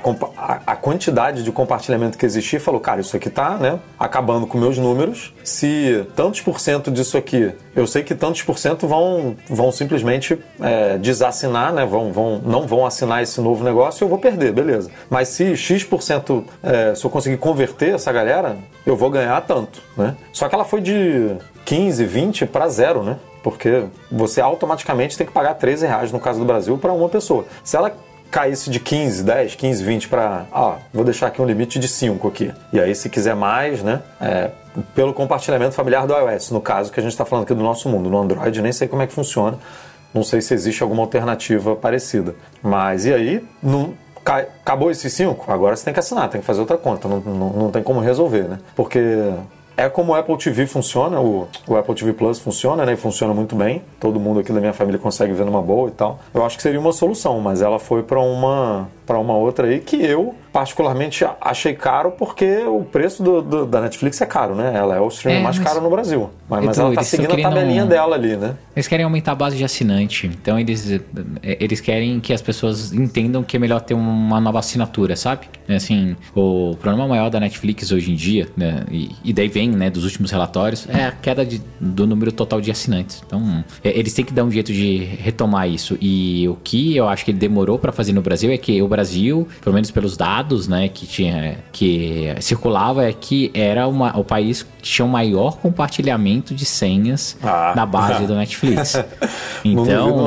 a- quantidade de compartilhamento que existia e falou: cara, isso aqui tá né, acabando com meus números. Se tantos por cento disso aqui, eu sei que tantos por cento vão, vão simplesmente é, desassinar, né? Vão, vão, não vão assinar esse novo negócio, eu vou perder, beleza. Mas se X%, é, se eu conseguir converter essa galera, eu vou ganhar tanto, né? Só que ela foi de 15, 20 para zero, né? Porque você automaticamente tem que pagar 13 reais no caso do Brasil para uma pessoa. Se ela caísse de 15, 10, 15, 20 para. Ah, vou deixar aqui um limite de 5 aqui. E aí, se quiser mais, né? é, pelo compartilhamento familiar do iOS, no caso que a gente está falando aqui do nosso mundo. No Android, nem sei como é que funciona. Não sei se existe alguma alternativa parecida. Mas e aí, não- Acabou esses cinco? Agora você tem que assinar, tem que fazer outra conta. Não, não, não tem como resolver, né? Porque é como o Apple TV funciona, o, o Apple TV Plus funciona, né? E funciona muito bem. Todo mundo aqui da minha família consegue ver numa boa e tal. Eu acho que seria uma solução, mas ela foi para uma para uma outra aí que eu particularmente achei caro porque o preço do- do- da Netflix é caro, né? Ela é o streaming É, mais mas- caro no Brasil. Mas, mas Edu, ela tá seguindo a tabelinha um- dela ali, né? Eles querem aumentar a base de assinante. Então eles, eh, eles querem que as pessoas entendam que é melhor ter uma nova assinatura, sabe? Assim, o problema maior da Netflix hoje em dia, né? E, e daí vem, né, dos últimos relatórios, é a queda de- do número total de assinantes. Então, é, eles têm que dar um jeito de retomar isso. E o que eu acho que ele demorou para fazer no Brasil é que o Brasil, pelo menos pelos dados, né, que tinha que circulava é que era uma, o país que tinha o maior compartilhamento de senhas Ah. na base do Netflix. [laughs] Então.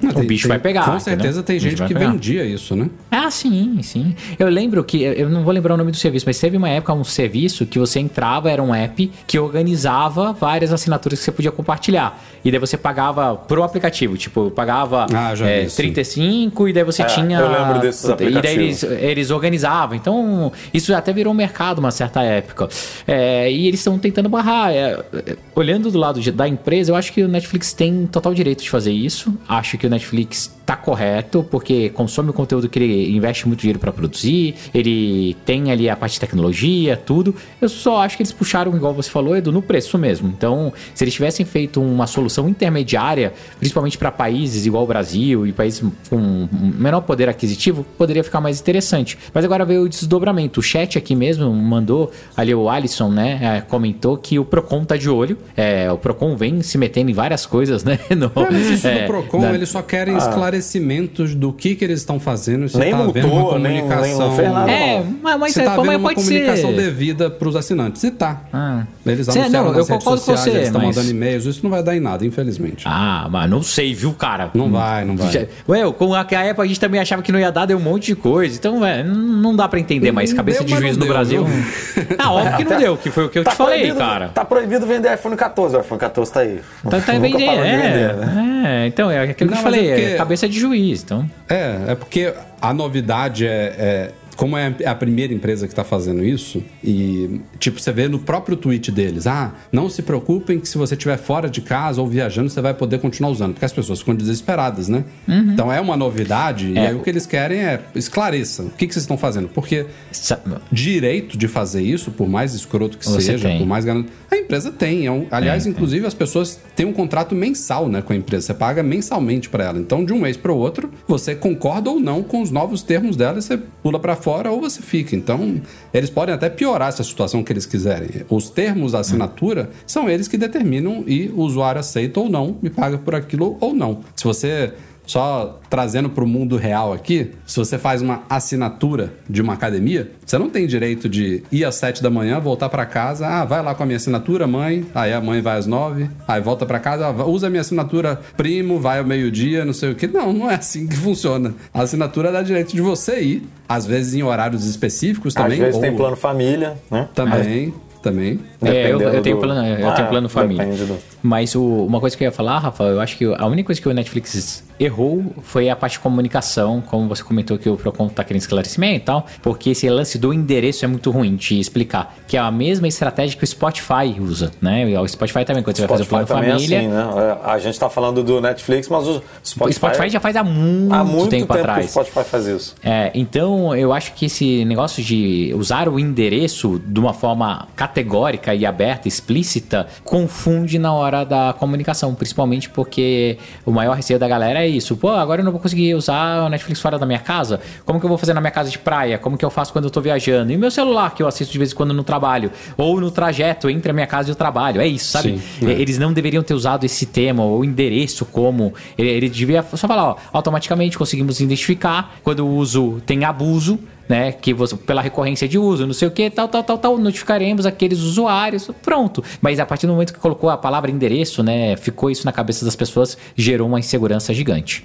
Não, o tem- bicho tem- vai pegar. Com certeza tem O bicho gente que pegar. vendia isso, né? Ah, sim, sim. Eu lembro que, eu não vou lembrar o nome do serviço, mas teve uma época um serviço que você entrava, era um app que organizava várias assinaturas que você podia compartilhar. E daí você pagava pro aplicativo, tipo, pagava Ah, é, vi isso. 35 e daí você É, tinha. eu lembro desses E daí aplicativos. eles, eles organizavam. Então, isso até virou um mercado uma certa época. É, e eles estão tentando barrar. É, é, olhando do lado de- da empresa, eu acho que o Netflix tem total direito de fazer isso. Acho que o Netflix tá correto, porque consome o conteúdo que ele investe muito dinheiro para produzir, ele tem ali a parte de tecnologia, tudo. Eu só acho que eles puxaram, igual você falou, Edu, no preço mesmo. Então, se eles tivessem feito uma solução intermediária, principalmente para países igual o Brasil e países com menor poder aquisitivo, poderia ficar mais interessante. Mas agora veio o desdobramento. O chat aqui mesmo mandou, ali o Alisson, né, é, comentou que o Procon tá de olho. É, o Procon vem se metendo em várias coisas, né? [laughs] No, É, mas isso é, do Procon, na- eles só querem esclarecimentos do que, que eles estão fazendo, se Nem tá havendo multou, uma nem- comunicação. nem- nada. É, mas, mas, se é, tá mas havendo uma pode comunicação ser. devida para os assinantes. E tá. Ah. Eles Cê- anunciaram não, eu concordo com sociais, você, eles estão mas- mandando e-mails. Isso não vai dar em nada, infelizmente. Ah, mas não sei, viu, cara? Não vai, não vai. Ué, com a, a Apple a gente também achava que não ia dar, deu um monte de coisa. Então, não dá pra entender mais. Cabeça Deu, de juiz no deu, Brasil. viu? Ah, óbvio que não [laughs] deu, que foi o que eu te falei, cara. Tá proibido vender iPhone 14. O iPhone 14 tá aí. Tá, tá vendendo, é, vender, né? é, então, é aquilo que eu é falei, é, cabeça de juiz, então. É, é porque a novidade é. é- como é a primeira empresa que está fazendo isso, e tipo, você vê no próprio tweet deles: ah, não se preocupem que se você estiver fora de casa ou viajando, você vai poder continuar usando, porque as pessoas ficam desesperadas, né? Então é uma novidade, e É. aí o que eles querem é esclareça o que, que vocês estão fazendo, porque Sa- direito de fazer isso, por mais escroto que Você seja, tem. por mais ganado, a empresa tem. É um- aliás, inclusive, as pessoas têm um contrato mensal né, com a empresa. Você paga mensalmente para ela. Então, de um mês para o outro, você concorda ou não com os novos termos dela e você pula para fora ou você fica. Então, eles podem até piorar essa situação que eles quiserem. Os termos da assinatura são eles que determinam e o usuário aceita ou não, me paga por aquilo ou não. Se você só trazendo para o mundo real aqui, se você faz uma assinatura de uma academia, você não tem direito de ir às sete da manhã, voltar para casa, ah, vai lá com a minha assinatura, mãe, aí a mãe vai às nove, aí volta para casa, ah, usa a minha assinatura primo, vai ao meio-dia, não sei o que. Não, não é assim que funciona. A assinatura dá direito de você ir, às vezes em horários específicos Às também. vezes ou- tem plano família, né? Também, também. É, eu, eu tenho do- plano, eu Ah, tenho plano é, família. depende do- Mas o- uma coisa que eu ia falar, Rafa, eu acho que a única coisa que o Netflix errou foi a parte de comunicação, como você comentou que o Procon tá querendo esclarecimento e tal, porque esse lance do endereço é muito ruim de explicar, que é a mesma estratégia que o Spotify usa, né? O Spotify também, quando você vai fazer o Spotify plano também família, é assim, né? É, A gente tá falando do Netflix, mas o o Spotify, Spotify já faz há muito, há muito tempo, tempo, que o atrás. Spotify faz isso. É, então eu acho que esse negócio de usar o endereço de uma forma categórica e aberta, explícita, confunde na hora da comunicação, principalmente porque o maior receio da galera é isso. Pô, agora eu não vou conseguir usar o Netflix fora da minha casa? Como que eu vou fazer na minha casa de praia? Como que eu faço quando eu tô viajando? E meu celular que eu assisto de vez em quando no trabalho? Ou no trajeto entre a minha casa e o trabalho? É isso, sabe? Sim, é. Eles não deveriam ter usado esse tema ou endereço como. Ele, ele devia só falar, ó, automaticamente conseguimos identificar quando o uso tem abuso, né? Que você, pela recorrência de uso, não sei o que, tal, tal, tal, tal, notificaremos aqueles usuários, pronto. Mas a partir do momento que colocou a palavra endereço, né? Ficou isso na cabeça das pessoas, gerou uma insegurança gigante.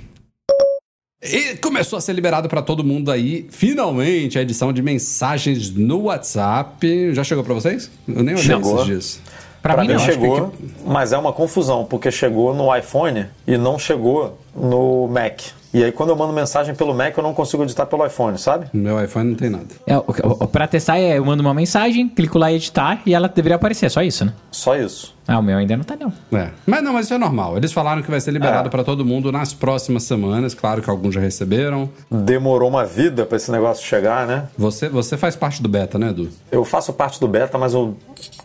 E começou a ser liberado para todo mundo aí, finalmente, a edição de mensagens no WhatsApp. Já chegou para vocês? Eu nem olhei Chegou. esses dias. Pra mim, mim não. chegou, mas é uma confusão, porque chegou no iPhone e não chegou no Mac. E aí quando eu mando mensagem pelo Mac, eu não consigo editar pelo iPhone, sabe? No meu iPhone não tem nada. É, o- o- pra testar, é, eu mando uma mensagem, clico lá em editar e ela deveria aparecer, é só isso, né? Só isso. Ah, o meu ainda não tá, não. É. Mas não, mas isso é normal. Eles falaram que vai ser liberado É. pra todo mundo nas próximas semanas. Claro que alguns já receberam. Demorou uma vida pra esse negócio chegar, né? Você, você faz parte do beta, né, Edu? Eu faço parte do beta, mas eu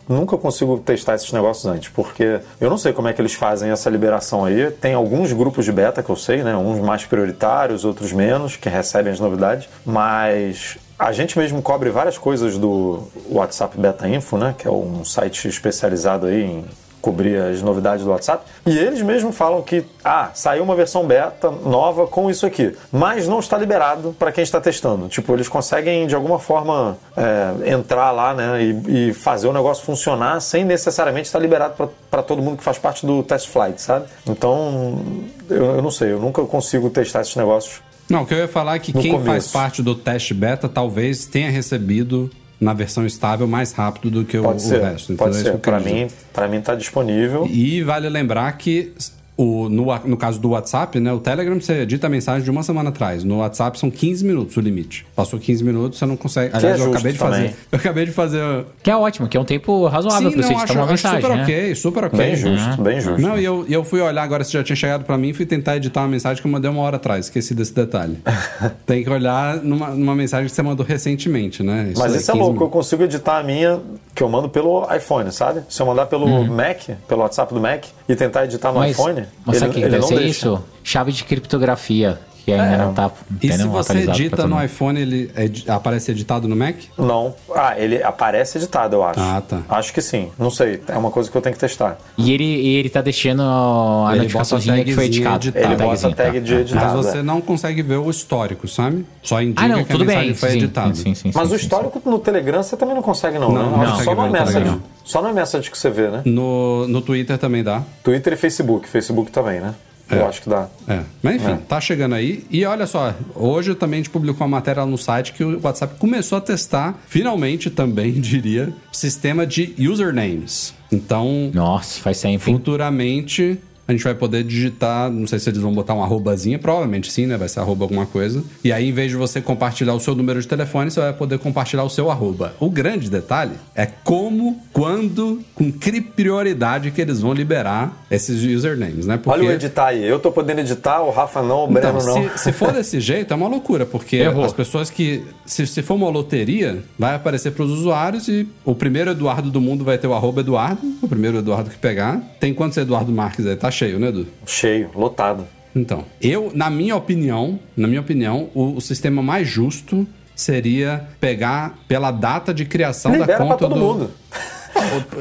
nunca consigo testar esses negócios antes, porque eu não sei como é que eles fazem essa liberação aí. Tem alguns grupos de beta que eu sei, né? Uns mais prioritários, outros menos, que recebem as novidades, mas a gente mesmo cobre várias coisas do WhatsApp Beta Info, né? Que é um site especializado aí em cobrir as novidades do WhatsApp. E eles mesmos falam que, ah, saiu uma versão beta nova com isso aqui, mas não está liberado para quem está testando. Tipo, eles conseguem de alguma forma é, entrar lá, né, e, e fazer o negócio funcionar sem necessariamente estar liberado para todo mundo que faz parte do test flight, sabe? Então, eu, eu não sei, eu nunca consigo testar esses negócios. Não, o que eu ia falar é que No quem faz começo. parte do teste beta talvez tenha recebido na versão estável mais rápido do que o, o resto. pode? É isso ser. eu Para mim, para mim tá disponível. E vale lembrar que o, no, no caso do WhatsApp, né? O Telegram você edita a mensagem de uma semana atrás. No WhatsApp são 15 minutos o limite. Passou 15 minutos, você não consegue. Aliás, é eu acabei de também. fazer. [laughs] Eu acabei de fazer. Que é ótimo, que é um tempo razoável pra você editar uma mensagem, super né? ok, super ok. Bem justo, bem justo. Não, e eu, e eu fui olhar agora se já tinha chegado pra mim e fui tentar editar uma mensagem que eu mandei uma hora atrás. Esqueci desse detalhe. [laughs] Tem que olhar numa, numa mensagem que você mandou recentemente, né? Mas daí, isso é 15 louco, eu consigo editar a minha que eu mando pelo iPhone, sabe? Se eu mandar pelo Mac, pelo WhatsApp do Mac, e tentar editar no Mas, iPhone, mas ele, sabe o que ele deve ser deixa. isso? Chave de criptografia, que ainda É. não tá E se você edita no iPhone, ele edi- aparece editado no Mac? Não. Ah, ele aparece editado, eu acho. Ah, tá. Acho que sim. Não sei. É uma coisa que eu tenho que testar. E ele, e ele tá deixando a Ele notificaçãozinha bota a que foi editado. editado. Ele bota a tagzinha, tag tá. de Mas editado. você é. não consegue ver o histórico, sabe? Só indica Ah, não, que a tudo mensagem bem. foi sim, editada. sim, sim, Mas sim, o sim, histórico no Telegram você também não consegue, não, Não, né? não só message. Telegram. Só no message que você vê, né? No, no Twitter também dá. Twitter e Facebook. Facebook também, né? Eu acho que dá. É. Mas enfim, É. tá chegando aí. E olha só, hoje também a gente publicou uma matéria lá no site que o WhatsApp começou a testar, finalmente também, [laughs] diria, sistema de usernames. Então, Nossa, faz hein? futuramente a gente vai poder digitar, não sei se eles vão botar uma arrobazinha, provavelmente sim, né? Vai ser arroba alguma coisa. E aí, em vez de você compartilhar o seu número de telefone, você vai poder compartilhar o seu arroba. O grande detalhe é como, quando, com que prioridade que eles vão liberar esses usernames, né? Porque... Olha o editar aí. Eu tô podendo editar, o Rafa não, o Breno Então, não. se, se for desse [laughs] jeito, é uma loucura, porque Errou. as pessoas que. Se, se for uma loteria, vai aparecer para os usuários e o primeiro Eduardo do mundo vai ter o arroba Eduardo, o primeiro Eduardo que pegar. Tem quantos Eduardo Marques aí? Tá cheio, né, Edu? Cheio, lotado. Então, eu, na minha opinião, na minha opinião, o, o sistema mais justo seria pegar pela data de criação da Libera conta pra todo do. mundo.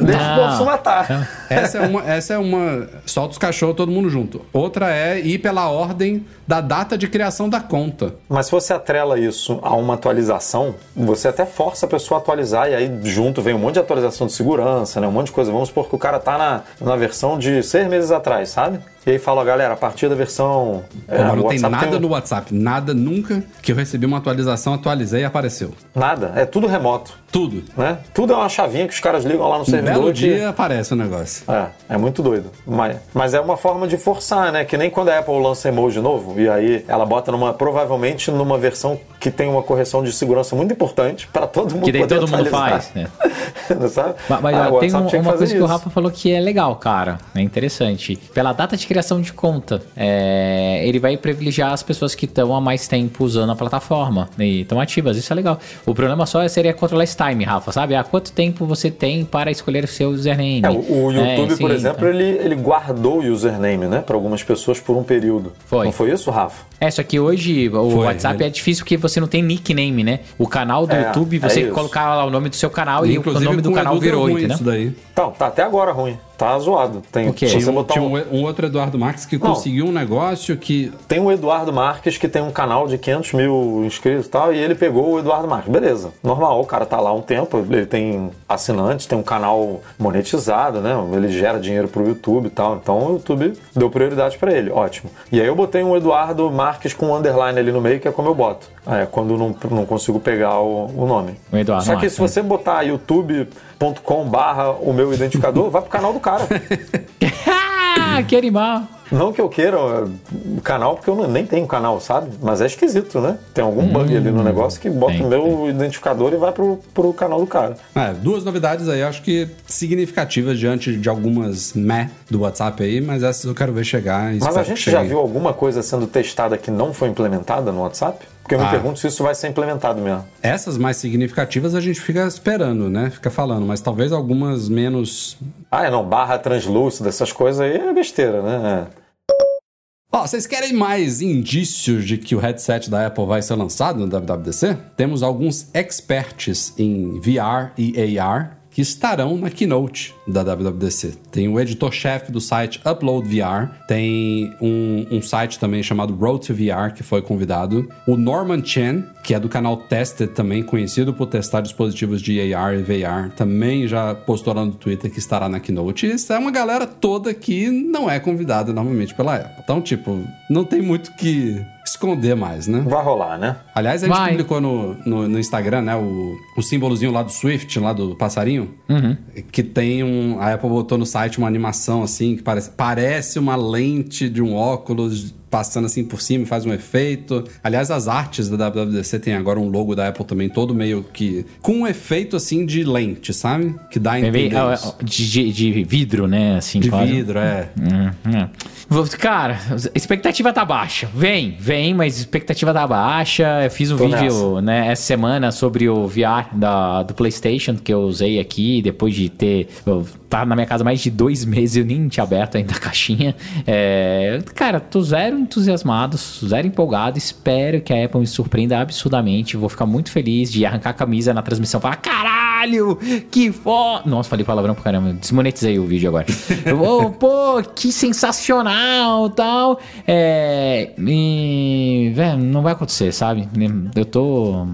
Deixa o povo se matar. Essa é uma, essa é uma. Solta os cachorros todo mundo junto. Outra é ir pela ordem da data de criação da conta. Mas se você atrela isso a uma atualização, você até força a pessoa a atualizar e aí junto vem um monte de atualização de segurança, né? Um monte de coisa. Vamos supor que o cara tá na, na versão de seis meses atrás, sabe? E aí fala, galera, a partir da versão. Pô, mas o não tem WhatsApp nada um- no WhatsApp. Nada nunca que eu recebi uma atualização, atualizei e apareceu. Nada, é tudo remoto. Tudo. Né? Tudo é uma chavinha que os caras ligam lá no Um servidor. belo que- dia aparece o negócio. É, é muito doido. Mas, mas é uma forma de forçar, né? Que nem quando a Apple lança emoji novo, e aí ela bota numa, provavelmente numa versão que tem uma correção de segurança muito importante para todo mundo Que daí poder todo mundo faz, né? [laughs] Não sabe? Mas, mas, Ah, ó, tem WhatsApp um- tinha uma fazer coisa que o isso. Rafa falou que é legal, cara. É interessante. Pela data de criação de conta, é, ele vai privilegiar as pessoas que estão há mais tempo usando a plataforma e estão ativas. Isso é legal. O problema só seria controlar esse time, Rafa, sabe? Há quanto tempo você tem para escolher o seu username? É, o o YouTube, É, sim, por exemplo, tá. ele, ele guardou o username, né? Para algumas pessoas por um período. Foi. Não foi isso, Rafa? É, só que hoje o Foi, WhatsApp ele- é difícil porque você não tem nickname, né? O canal do É, YouTube, é você isso. colocar lá o nome do seu canal e o nome do canal virou, ruim entendeu? Isso daí. Então, tá até agora ruim. Tá zoado. Tem, O quê? se Tinha, você um, botar tinha um- um, outro Eduardo Marques que Não. conseguiu um negócio que. Tem o Eduardo Marques que tem um canal de 500 mil inscritos e tal, e ele pegou o Eduardo Marques. Beleza, normal, o cara tá lá há um tempo, ele tem assinantes, tem um canal monetizado, né? Ele gera dinheiro pro YouTube e tal, então o YouTube deu prioridade pra ele, ótimo. E aí eu botei um Eduardo Marques com um underline ali no meio, que é como eu boto, é, quando não, não consigo pegar o, o nome. O Eduardo Só que Marques, se você botar youtube.com barra o meu identificador, vai pro canal do cara. [laughs] Que animal. Não que eu queira o canal, porque eu nem tenho canal, sabe? Mas é esquisito, né? Tem algum bug ali no negócio que bota tem, o meu identificador e vai pro, pro canal do cara. É, duas novidades aí, acho que significativas diante de algumas meh do WhatsApp aí, mas essas eu quero ver chegar. Mas a gente já viu alguma coisa sendo testada que não foi implementada no WhatsApp? Porque eu me Ah. pergunto se isso vai ser implementado mesmo. Essas mais significativas a gente fica esperando, né? Fica falando, mas talvez algumas menos. Ah, é não, barra translúcida, essas coisas aí é besteira, né? Ó, vocês querem mais indícios de que o headset da Apple vai ser lançado no WWDC? Temos alguns experts em VR e AR que estarão na keynote da WWDC. Tem o editor-chefe do site Upload VR, tem um, um site também chamado Road to VR que foi convidado, o Norman Chen, que é do canal Tested também, conhecido por testar dispositivos de AR e VR, também já postou lá no Twitter que estará na keynote. E isso é uma galera toda que não é convidada normalmente pela Apple. Então, tipo, não tem muito que esconder mais, né? Vai rolar, né? Aliás, a gente Vai. publicou no, no, no Instagram, né, o, o símbolozinho lá do Swift, lá do passarinho, que tem um... A Apple botou no site uma animação, assim, que parece, parece uma lente de um óculos passando assim por cima faz um efeito. Aliás, as artes da WWDC tem agora um logo da Apple também, todo meio que... Com um efeito, assim, de lente, sabe? Que dá a bem- entender isso. é, de, de- vidro, né? Assim, De quase. vidro, é. Hum, hum. Vou- Cara, expectativa tá baixa. Vem, vem, mas expectativa tá baixa. Eu fiz um Tô vídeo né, essa semana sobre o VR da, do PlayStation que eu usei aqui, depois de ter. Eu tá na minha casa mais de dois meses, eu nem tinha aberto ainda a caixinha. É, cara, tô zero entusiasmado, zero empolgado. Espero que a Apple me surpreenda absurdamente. Vou ficar muito feliz de arrancar a camisa na transmissão e falar: caralho, que foda! Nossa, falei palavrão pra caramba. Desmonetizei o vídeo agora. [laughs] "Oh, pô, que sensacional tal. É. E. Velho, não vai acontecer, sabe? Eu tô.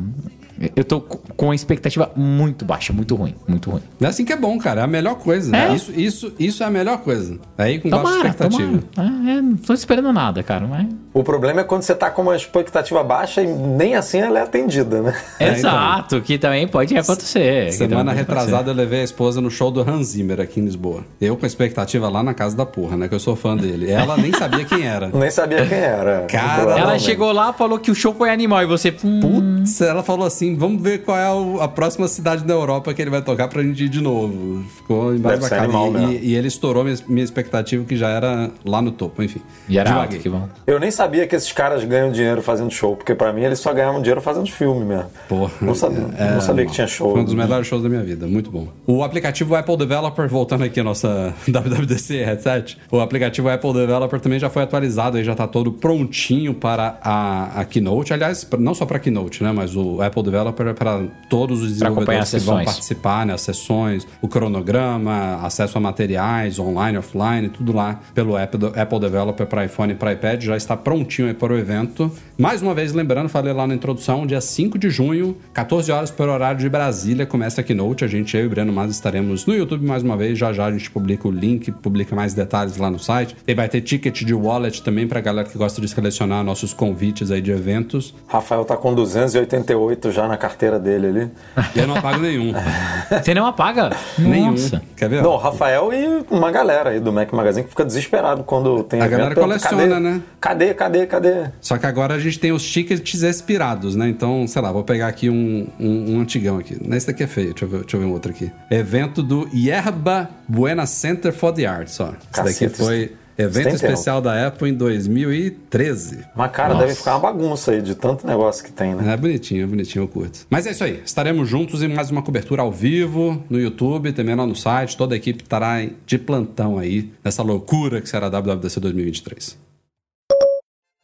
Eu tô com a expectativa muito baixa, muito ruim, muito ruim. É assim que é bom, cara. É a melhor coisa. É? Isso, isso, isso é a melhor coisa. Aí com baixa Tomara, expectativa. tomara. É, é, não tô esperando nada, cara. Mas... O problema é quando você tá com uma expectativa baixa e nem assim ela é atendida, né? [laughs] É, então. Exato, que também pode acontecer. Semana pode retrasada eu levei a esposa no show do Hans Zimmer aqui em Lisboa. Eu com a expectativa lá na casa da porra, né? Que eu sou fã dele. Ela nem sabia quem era. [laughs] Nem sabia quem era. Cara, acontecer. Ela chegou lá, falou que o show foi animal e você. Hum, Putz, ela falou assim: vamos ver qual é a próxima cidade da Europa que ele vai tocar pra gente ir de novo. Ficou embaixo animal E, mesmo. e- e ele estourou minha, minha expectativa, que já era lá no topo, enfim. E era alto, que bom. Eu nem sabia que esses caras ganham dinheiro fazendo show, porque pra mim eles só ganhavam dinheiro fazendo filme mesmo. Porra. Não sabia, É, não sabia que tinha show. Foi um dos melhores shows da minha vida, muito bom. O aplicativo Apple Developer, voltando aqui a nossa [laughs] WWDC headset, o aplicativo Apple Developer também já foi atualizado, aí já tá todo prontinho para a, a Keynote. Aliás, pra- não só para Keynote, né, mas o Apple Developer é para todos os desenvolvedores que vão participar, né, as sessões, o cronograma, acesso a materiais online, offline, tudo lá pelo Apple, Apple Developer para iPhone e para iPad, já está prontinho aí para o evento. Mais uma vez, lembrando, falei lá na introdução, dia 5 de junho, 14 horas pelo horário de Brasília, começa a Keynote. A gente, eu e o Breno Mas estaremos no YouTube mais uma vez. Já já a gente publica o link, publica mais detalhes lá no site. E vai ter ticket de wallet também para galera que gosta de selecionar nossos convites aí de eventos. Rafael tá com 288 já na carteira dele ali. E eu não pago nenhum. [laughs] Você não apaga? nenhum. Nossa. Quer ver? Não, o Rafael e uma galera aí do Mac Magazine que fica desesperado quando tem A evento. galera coleciona, cadê? né? Cadê, cadê, cadê? Só que agora a gente tem os tickets expirados, né? Então, sei lá, vou pegar aqui um, um, um antigão aqui. Esse daqui é feio, deixa eu, ver, deixa eu ver um outro aqui. Evento do Yerba Buena Center for the Arts, ó. Esse Cacete, daqui foi evento especial da Apple em 2013. Mas, cara, Nossa. deve ficar uma bagunça aí de tanto negócio que tem, né? É bonitinho, é bonitinho, eu curto. Mas é isso aí, estaremos juntos em mais uma cobertura ao vivo no YouTube, também lá no site. Toda a equipe estará de plantão aí nessa loucura que será a WWDC 2023.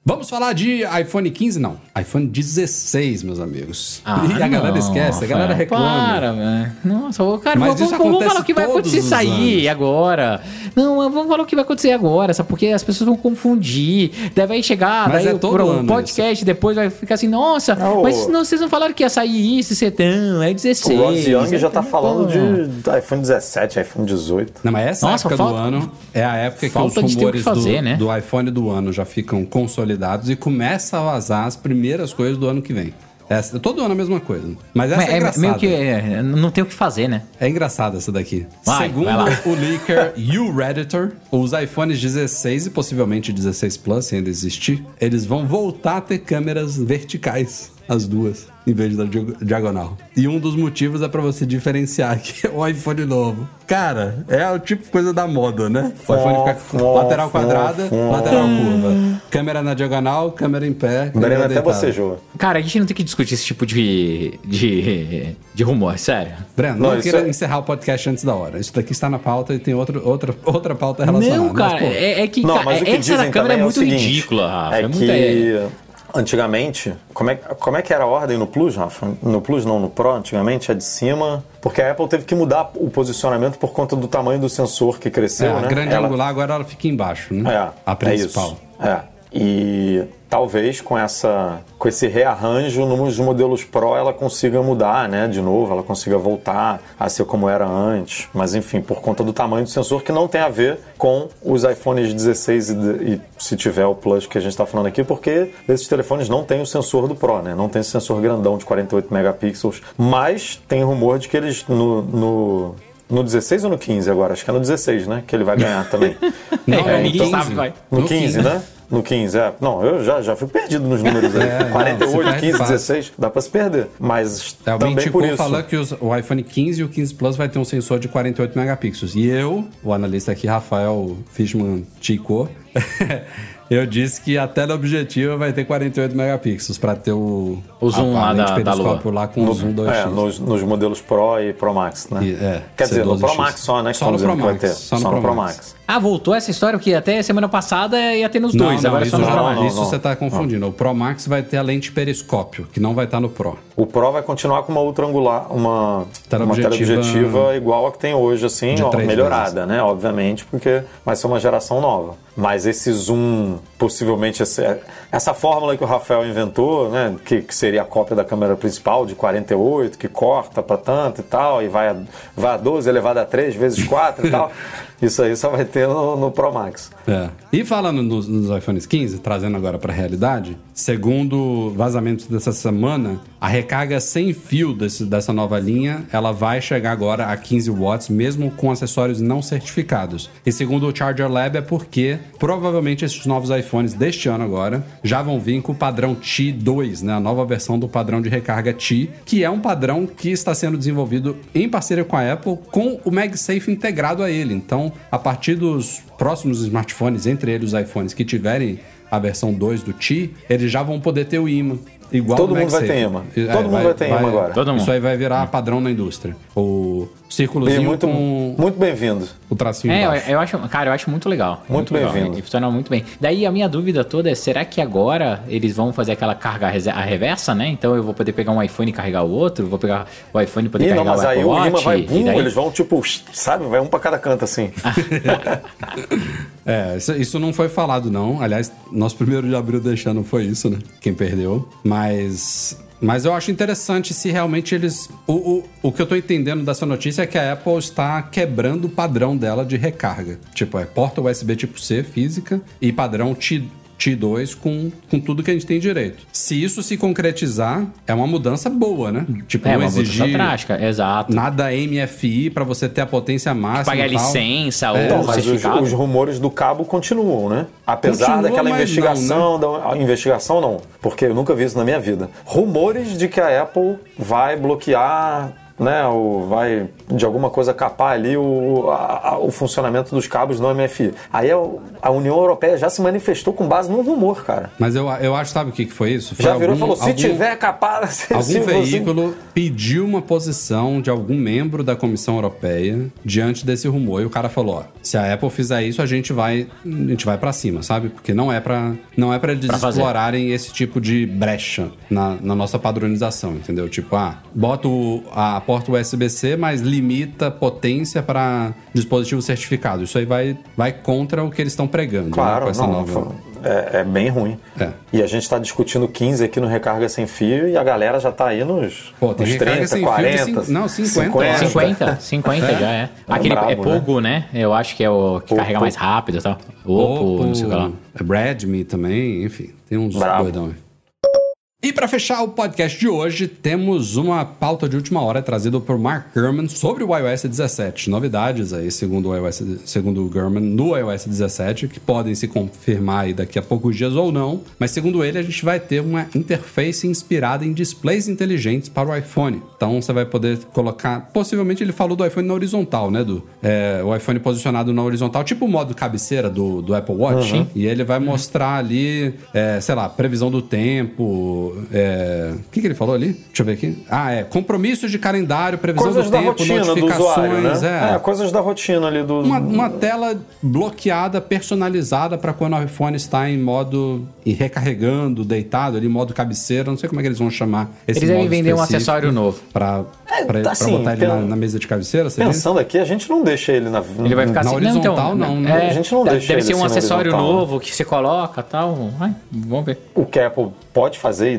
Vamos falar de iPhone 15? Não, iPhone 16, meus amigos. [laughs] e a galera não, esquece, a galera reclama. Para, velho. Nossa, cara, Mas vamos, isso falar o que vai acontecer sair agora. Não, vamos falar o que vai acontecer agora, sabe? Porque as pessoas vão confundir. Deve aí chegar, Mas daí é todo pro podcast, depois vai ficar assim, nossa, Não, mas não, vocês não falaram que ia sair isso, setão, é 16. O Ross Young é- já tá falando Pô. de iPhone 17, iPhone 18. Não, mas essa Nossa, época falta- do ano é a época que os o que rumores fazer, do, né? do iPhone do ano já ficam consolidados e começa a vazar as primeiras coisas do ano que vem. É, todo ano a mesma coisa. Mas essa é, é engraçada. meio que. é, não tem o que fazer, né? É engraçada essa daqui. Vai, Segundo vai o leaker [laughs] YouRedditor, os iPhones 16 e possivelmente 16 Plus, se ainda existir, eles vão voltar a ter câmeras verticais, as duas, em vez da diag- diagonal. E um dos motivos é pra você diferenciar que é [laughs] o iPhone novo. Cara, é o tipo de coisa da moda, né? O iPhone fica lateral quadrada, lateral curva. Câmera na diagonal, câmera em pé, câmera Breno até deitada. bocejou. Cara, a gente não tem que discutir esse tipo de. de. de rumor, sério. Breno, Não, não, queira é- encerrar o podcast antes da hora. Isso daqui está na pauta e tem outro, outra, outra pauta relacionada. Não, Mas, cara, pô, é, é que. Não, cara, mas o que essa dizem da câmera é também muito seguinte, ridícula, Rafa. É É, muito. Antigamente, como é, como é que era a ordem no Plus, Rafa? No Plus não, no Pro, antigamente é de cima, porque a Apple teve que mudar o posicionamento por conta do tamanho do sensor que cresceu, é, né? a grande Ela- angular agora ela fica embaixo, né? É, a principal. É, isso. é. E talvez com essa com esse rearranjo nos modelos Pro ela consiga mudar, né, de novo, ela consiga voltar a ser como era antes, mas enfim, por conta do tamanho do sensor que não tem a ver com os iPhones 16 e, e se tiver o Plus que a gente está falando aqui, porque esses telefones não têm o sensor do Pro, né? Não tem esse sensor grandão de 48 megapixels, mas tem rumor de que eles no, no no 16 ou no 15 agora? Acho que é no 16, né? Que ele vai ganhar também. [laughs] Não, É, no ninguém 15. sabe, vai. No 15, né? No 15, é. Não, eu já, já fui perdido nos números aí. É, não, 48, você perde 15, fácil. 16, dá pra se perder. Mas É, também por isso. falou que os- o iPhone 15 e o 15 Plus vai ter um sensor de 48 megapixels. E eu, o analista aqui, Rafael Fishman Tico, [laughs] eu disse que a tela objetiva vai ter 48 megapixels para ter o, O zoom lá da- da periscópio lá com o zoom 2x. É, nos, nos modelos Pro e Pro Max, né? E- é, Quer dizer, no C12X. Pro Max só, né? Só no Pro Max, ter. só no Pro Max. Ah, voltou essa história que até semana passada ia ter nos Não, dois, não, agora é isso, só no Pro não, Max. não, isso não. você tá confundindo. O Pro Max vai ter a lente periscópio, que não vai estar no Pro. O Pro vai continuar com uma ultra angular, uma, Tela uma tela objetiva- objetiva igual a que tem hoje, assim, ó, melhorada, né? Obviamente, porque vai ser uma geração nova. Mas esse zoom, possivelmente, esse- essa fórmula que o Rafael inventou, né? Que, que seria a cópia da câmera principal de 48, que corta para tanto e tal, e vai a, vai a 12 elevado a 3 vezes 4 e tal. [laughs] Isso aí só vai ter no, no Pro Max. É. E falando nos, nos iPhones 15, trazendo agora para a realidade, segundo vazamentos dessa semana, a recarga sem fio desse- dessa nova linha, ela vai chegar agora a 15 watts, mesmo com acessórios não certificados. E segundo o Charger Lab é porque provavelmente esses novos iPhones deste ano agora já vão vir com o padrão T2, né, a nova versão do padrão de recarga T, que é um padrão que está sendo desenvolvido em parceria com a Apple, com o MagSafe integrado a ele. Então, a partir dos próximos smartphones, entre eles os iPhones que tiverem a versão 2 do T, eles já vão poder ter o imã. Igual Todo mundo vai ter imã. É, Todo mundo vai ter imã agora. Todo mundo. Isso aí vai virar padrão na indústria. O Círculozinho muito, com muito bem-vindo. o tracinho É, eu, eu acho, cara, eu acho muito legal. Muito legal, bem-vindo. né? Funciona muito bem. Daí a minha dúvida toda é: será que agora eles vão fazer aquela carga a reversa, né? Então eu vou poder pegar um iPhone e carregar o outro, vou pegar o iPhone e poder Ih, não, carregar mas o aí Apple o imã Watch, vai e boom, daí- eles vão tipo, sabe, vai um pra cada canto assim. [laughs] É, isso, isso não foi falado, não. Aliás, nosso primeiro de abril deixando foi isso, né? Quem perdeu. Mas. Mas eu acho interessante se realmente eles. O, o, o que eu tô entendendo dessa notícia é que a Apple está quebrando o padrão dela de recarga. Tipo, é porta USB tipo C física e padrão T. T2 com, com tudo que a gente tem direito. Se isso se concretizar, é uma mudança boa, né? Tipo, É não uma mudança exigir drástica, exato. nada MFI pra você ter a potência máxima. Pagar licença É, ou Então, mas os, os rumores do cabo continuam, né? Apesar Continua, daquela investigação, da, a investigação não, porque eu nunca vi isso na minha vida. Rumores de que a Apple vai bloquear, né, ou vai de alguma coisa capar ali o, a- o funcionamento dos cabos no MFI. Aí a, a União Europeia já se manifestou com base num rumor, cara. Mas eu, eu acho, sabe o que que foi isso? Foi Já virou e falou, se algum- tiver capaz... [laughs] se- Algum se você- veículo pediu uma posição de algum membro da Comissão Europeia diante desse rumor e o cara falou: ó, se a Apple fizer isso, a gente vai, a gente vai para cima, sabe? Porque não é para não é para eles Pra fazer. explorarem esse tipo de brecha na, na nossa padronização, entendeu? Tipo, ah, bota o- a porta USB-C, mas limita potência para dispositivo certificado. Isso aí vai, vai contra o que eles estão pregando, né, Claro, com essa não, nova. é, é bem ruim. É. E a gente está discutindo 15 aqui no Recarga Sem Fio e a galera já está aí nos, Pô, tem nos recarga 30, sem fio de 40. cinco- não, 50, eu acho. 50, 50 já é. Aquele brabo, é Pogo, né? Eu acho que é o que carrega mais rápido e tal. Oppo, Oppo, não sei o que lá. é Redmi também, enfim, tem uns doidão aí. E para fechar o podcast de hoje, temos uma pauta de última hora trazida por Mark Gurman sobre o iOS 17. Novidades aí, segundo o iOS, segundo o Gurman, no iOS 17, que podem se confirmar aí daqui a poucos dias ou não. Mas segundo ele, a gente vai ter uma interface inspirada em displays inteligentes para o iPhone. Então você vai poder colocar. Possivelmente ele falou do iPhone na horizontal, né? Do, é, o iPhone posicionado na horizontal, tipo o modo cabeceira do, do Apple Watch. E ele vai mostrar ali, é, sei lá, previsão do tempo. É, O que, que ele falou ali? Deixa eu ver aqui. Ah, é. Compromissos de calendário, previsão Coisas do tempo, rotina do notificações. usuário, né? é. É, coisas da rotina ali do. Uma, uma tela bloqueada, personalizada para quando o iPhone está em modo e recarregando, deitado, ali, modo cabeceira. Não sei como é que eles vão chamar esse Eles devem vender um acessório novo. Pra, É, pra, pra assim, botar ele na, na mesa de cabeceira, diz? Pensando aqui, a gente não deixa ele na. Ele vai ficar Na assim. horizontal, não, né? É, A gente não deve- deixa Deve ele ser um assim acessório né? novo que você coloca e tal. Ai, vamos ver. o que a Apple pode fazer e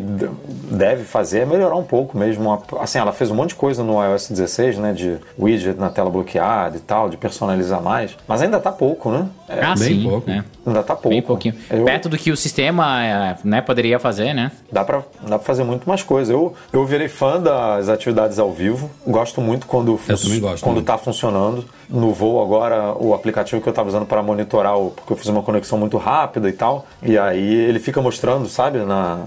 deve fazer é melhorar um pouco mesmo. Assim, ela fez um monte de coisa no iOS 16, né? De widget na tela bloqueada e tal, de personalizar mais. Mas ainda tá pouco, né? É, ah, bem sim. pouco. é. ainda tá pouco. Bem pouquinho. Eu- Perto do que o sistema é, né, poderia fazer, né? Dá pra, dá pra fazer muito mais coisa. Eu, eu virei fã das atividades ao vivo. Gosto muito quando, gosto quando muito. tá funcionando. No voo agora, o aplicativo que eu tava usando para monitorar, porque eu fiz uma conexão muito rápida e tal. E aí ele fica mostrando, sabe, na,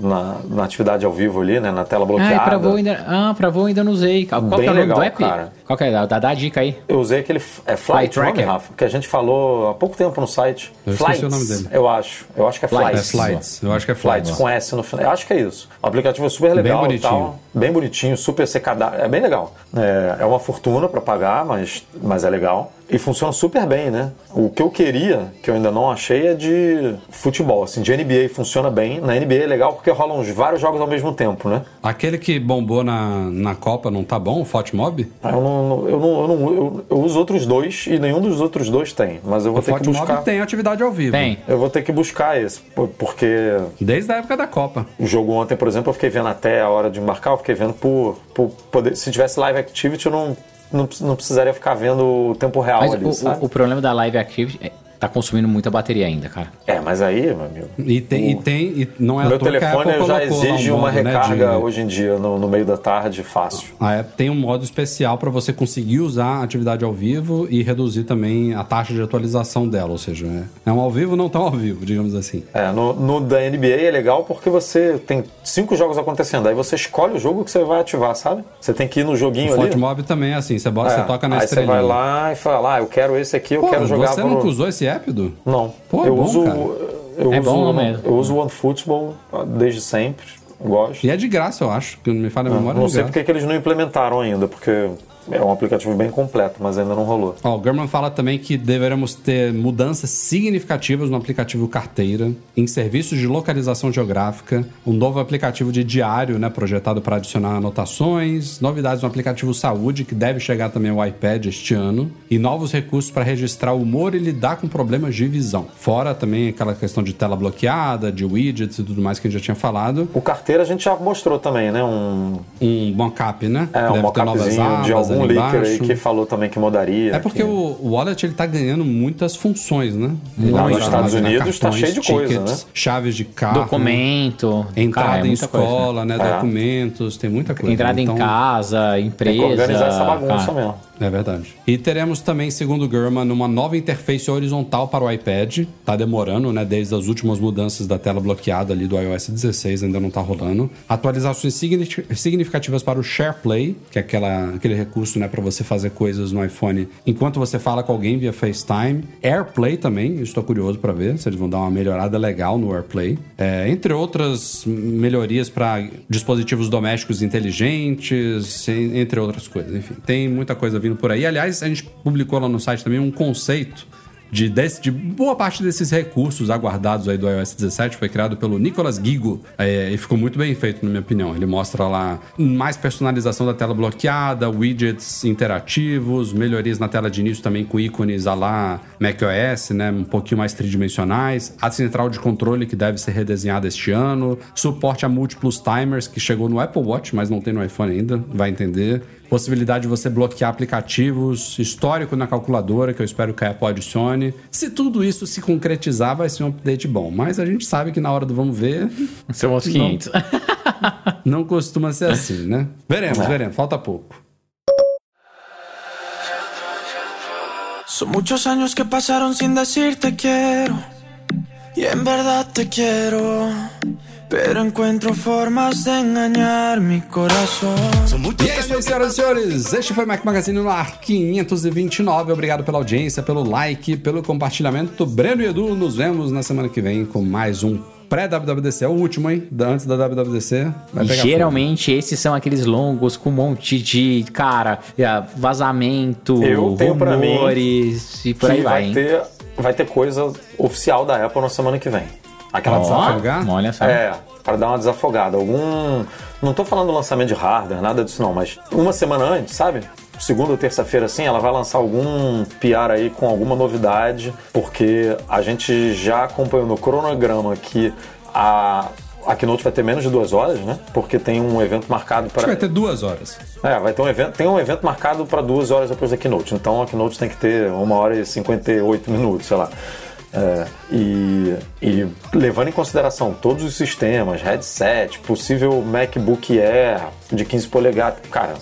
na, na atividade ao vivo ali, né? Na tela Ah, bloqueada. e pra voo ainda, ah, pra voo ainda não usei. Qual que é o Bem nome legal, do app? cara. Qual que é? Dá, dá a dica aí. Eu usei aquele é Flight, Flight Tracker. Rafa, que a gente falou há pouco tempo no site. Eu esqueci Flights, o nome dele. Eu acho. Eu acho que é Flights. É Flights. Eu acho que é Flights Flights. com S no final. Eu acho que é isso. O aplicativo é super legal Bem e tal. bonitinho. Bem bonitinho, super secadado. É bem legal. É, é uma fortuna para pagar, mas, mas é legal. E funciona super bem, né? O que eu queria, que eu ainda não achei, é de futebol. Assim, de NBA funciona bem. Na NBA é legal porque rolam uns vários jogos ao mesmo tempo, né? Aquele que bombou na, na Copa não tá bom, o Fotmob? Eu, não, eu, não, eu, não, eu, eu uso outros dois e nenhum dos outros dois tem. Mas eu vou O ter que Fotmob buscar. tem atividade ao vivo. Tem. Eu vou ter que buscar esse, por- porque Desde a época da Copa. o jogo ontem, por exemplo, eu fiquei vendo até a hora de embarcar, eu fiquei vendo por, por poder. Se tivesse live activity, eu não, não, não precisaria ficar vendo o tempo real Mas ali, o, sabe? o, o problema da Live Activity é tá consumindo muita bateria ainda, cara. É, mas aí, meu amigo. E tem, e tem e não é O meu que telefone Apple já lá um exige uma modo, né, recarga de- hoje em dia, no, no meio da tarde, fácil. A Apple tem um modo especial para você conseguir usar a atividade ao vivo e reduzir também a taxa de atualização dela, ou seja, é, é um ao vivo não tão ao vivo, digamos assim. É, no, no da NBA é legal porque você tem cinco jogos acontecendo, aí você escolhe o jogo que você vai ativar, sabe? Você tem que ir no joguinho O ali. Fotmob também é assim, você, bota, É, você toca na aí você vai lá e fala, ah, eu quero esse aqui, eu Pô, quero jogar você pro... nunca usou esse Du? Não. Pô, é eu bom, uso, cara. eu É uso, bom mesmo. eu uso o OneFootball desde sempre, gosto. E é de graça, eu acho, que não me falha a memória. não é de sei graça. porque que eles não implementaram ainda, porque é um aplicativo bem completo, mas ainda não rolou. Ó, o German fala também que deveremos ter mudanças significativas no aplicativo Carteira, em serviços de localização geográfica, um novo aplicativo de diário, né, projetado para adicionar anotações, novidades no aplicativo Saúde, que deve chegar também ao iPad este ano, e novos recursos para registrar o humor e lidar com problemas de visão. Fora também aquela questão de tela bloqueada, de widgets e tudo mais que a gente já tinha falado. O carteira a gente já mostrou também, né? Um, Um mockup, né? é, um deve ter novas mockupzinho de abas algum ali leaker aí embaixo. que falou também que mudaria. É porque que- o, o Wallet ele tá ganhando muitas funções, né? Vai nos Estados Unidos tá cheio de coisa, né? Chaves de carro. Documento. Entrada cara, é em muita coisa, escola, né? É. Documentos, tem muita coisa. Entrada Então, em casa, Tem empresa. que organizar essa bagunça cara. mesmo. É verdade. E teremos também, segundo o German, uma nova interface horizontal para o iPad. Tá demorando, né? Desde as últimas mudanças da tela bloqueada ali do iOS 16, ainda não tá rolando. Atualizações signi- significativas para o SharePlay, que é aquela, aquele recurso, né? Para você fazer coisas no iPhone enquanto você fala com alguém via FaceTime. AirPlay também, estou curioso para ver se eles vão dar uma melhorada legal no AirPlay. É, entre outras melhorias para dispositivos domésticos inteligentes, en- entre outras coisas. Enfim, tem muita coisa vindo por aí. Aliás, a gente publicou lá no site também um conceito de, desse- de boa parte desses recursos aguardados aí do iOS 17 foi criado pelo Nicolas Gigo é, e ficou muito bem feito, na minha opinião. Ele mostra lá mais personalização da tela bloqueada, widgets interativos, melhorias na tela de início também com ícones a lá macOS, né, um pouquinho mais tridimensionais, a central de controle que deve ser redesenhada este ano, suporte a múltiplos timers que chegou no Apple Watch, mas não tem no iPhone ainda, vai entender. Possibilidade de você bloquear aplicativos, histórico na calculadora, que eu espero que a Apple adicione. Se tudo isso se concretizar, vai ser um update bom. Mas a gente sabe que na hora do vamos ver, São uns 500. não costuma ser assim, né? Veremos, É. veremos. Falta pouco. Son muchos años que pasaron sin decirte quiero. Y en verdad te quiero. Pero encuentro formas de engañar mi corazón. E é isso aí, senhoras e senhores. Este foi o Mac Magazine no ar 529. Obrigado pela audiência, pelo like, pelo compartilhamento. Breno e Edu, nos vemos na semana que vem com mais um pré-WWDC. É o último, hein? Da- Antes da WWDC. Vai pegar geralmente esses são aqueles longos com um monte de, cara, é, vazamento, Eu tenho pra mim rumores e por aí vai, vai hein? ter, vai ter coisa oficial da Apple na semana que vem. Aquela Ó. desafogar? Olha só. É, para dar uma desafogada. Algum. Não tô falando lançamento de hardware, nada disso não, mas uma semana antes, sabe? Segunda ou terça-feira, assim, ela vai lançar algum PR aí com alguma novidade, porque a gente já acompanhou no cronograma que a. A Keynote vai ter menos de duas horas, né? Porque tem um evento marcado Acho que para. vai ter duas horas. É, vai ter um evento, tem um evento marcado para duas horas depois da Keynote. Então a Keynote tem que ter uma hora e 58 minutos, sei lá. É, e, e levando em consideração todos os sistemas, headset, possível MacBook Air de 15 polegadas, cara,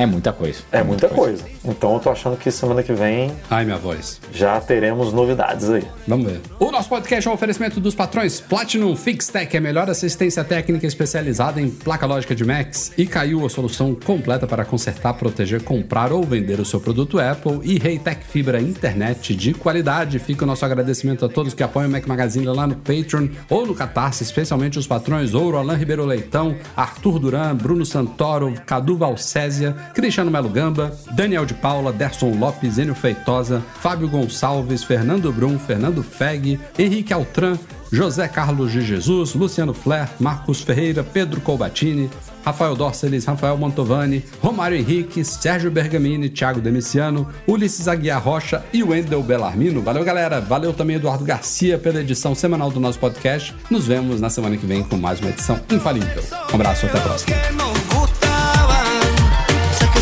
É muita coisa. é muita coisa. Então eu tô achando que semana que vem Ai, minha voz. já teremos novidades aí. Vamos ver. O nosso podcast é um oferecimento dos patrões Platinum FixTech, a melhor assistência técnica especializada em placa lógica de Macs, e caiu a solução completa para consertar, proteger, comprar ou vender o seu produto Apple e Reitec Fibra Internet de qualidade. Fica o nosso agradecimento a todos que apoiam o Mac Magazine lá no Patreon ou no Catarse, especialmente os patrões Ouro, Alain Ribeiro Leitão, Arthur Duran, Bruno Santoro, Cadu Valcésia, Cristiano Melo Gamba, Daniel de Paula, Derson Lopes, Enio Feitosa, Fábio Gonçalves, Fernando Brum, Fernando Feg, Henrique Altran, José Carlos de Jesus, Luciano Flair, Marcos Ferreira, Pedro Colbatini, Rafael Dorceles, Rafael Mantovani, Romário Henrique, Sérgio Bergamini, Thiago Demiciano, Ulisses Aguiar Rocha e Wendel Bellarmino. Valeu, galera. Valeu também Eduardo Garcia pela edição semanal do nosso podcast. Nos vemos na semana que vem com mais uma edição infalível. Um abraço, até a próxima.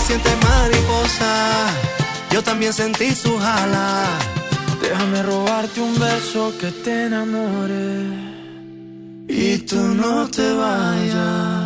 Sientes mariposa, yo también sentí su jala. Déjame robarte un beso que te enamore y tú no te vayas.